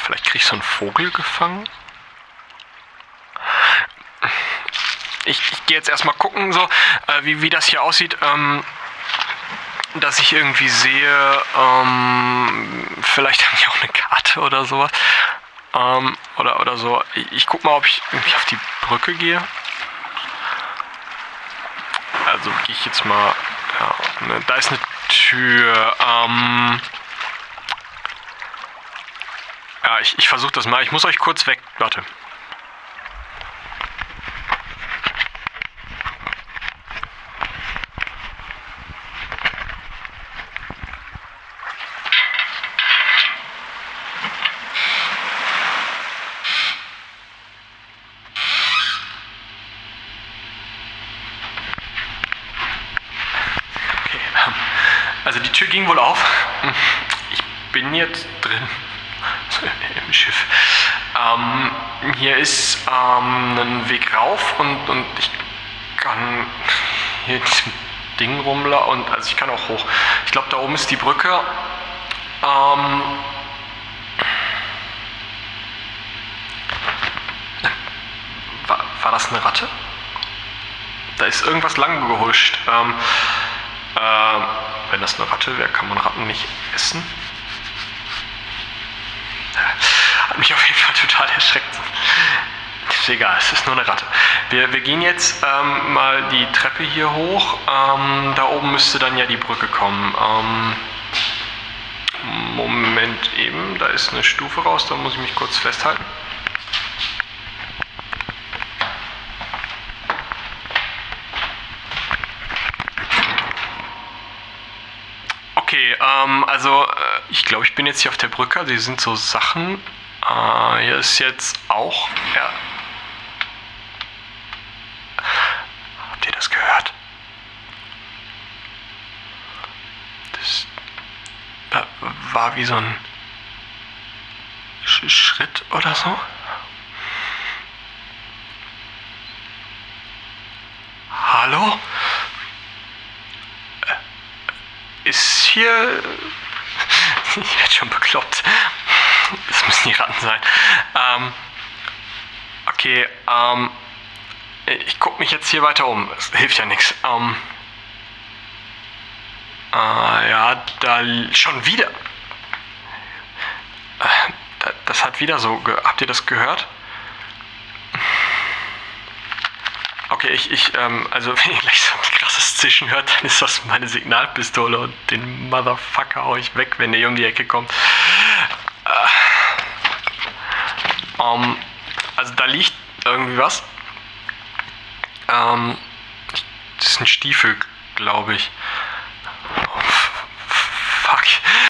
Vielleicht kriege ich so einen Vogel gefangen. Ich, ich gehe jetzt erstmal gucken, so, äh, wie, wie das hier aussieht. Ähm, dass ich irgendwie sehe, ähm, vielleicht habe ich auch eine Karte oder sowas. Ähm, oder, oder so. Ich, ich guck mal, ob ich irgendwie auf die Brücke gehe. Also gehe ich jetzt mal. Ja, ne, da ist eine Tür. Ähm, ja, ich, ich versuche das mal. Ich muss euch kurz weg. Warte. Okay, ähm, also die Tür ging wohl auf. Ich bin jetzt drin. So Im Schiff. Ähm, hier ist ähm, ein Weg rauf und, und ich kann hier diesem Ding rumlaufen. Und also ich kann auch hoch. Ich glaube, da oben ist die Brücke. Ähm, war, war das eine Ratte? Da ist irgendwas lang gehuscht. Ähm, ähm, wenn das eine Ratte wäre, kann man Ratten nicht essen. Hat mich auf jeden Fall total erschreckt. Ist egal, es ist nur eine Ratte. Wir, wir gehen jetzt ähm, mal die Treppe hier hoch. Ähm, da oben müsste dann ja die Brücke kommen. Ähm, Moment eben, da ist eine Stufe raus, da muss ich mich kurz festhalten. Okay, ähm, also äh, ich glaube, ich bin jetzt hier auf der Brücke. Hier sind so Sachen. Äh, hier ist jetzt auch. Ja. Habt ihr das gehört? Das da war wie so ein Sch Schritt oder so. Hallo? ist hier. Ich werde schon bekloppt. Das müssen die Ratten sein. Ähm, okay, ähm, ich gucke mich jetzt hier weiter um. Es hilft ja nichts. Ähm, äh, ja, da schon wieder. Das hat wieder so. Habt ihr das gehört? Okay, ich, ich, ähm, also wenn ihr gleich so ein krasses Zischen hört, dann ist das meine Signalpistole und den Motherfucker hau ich weg, wenn ihr um die Ecke kommt. Äh, ähm, also da liegt irgendwie was. Ähm, das ist ein Stiefel, glaube ich.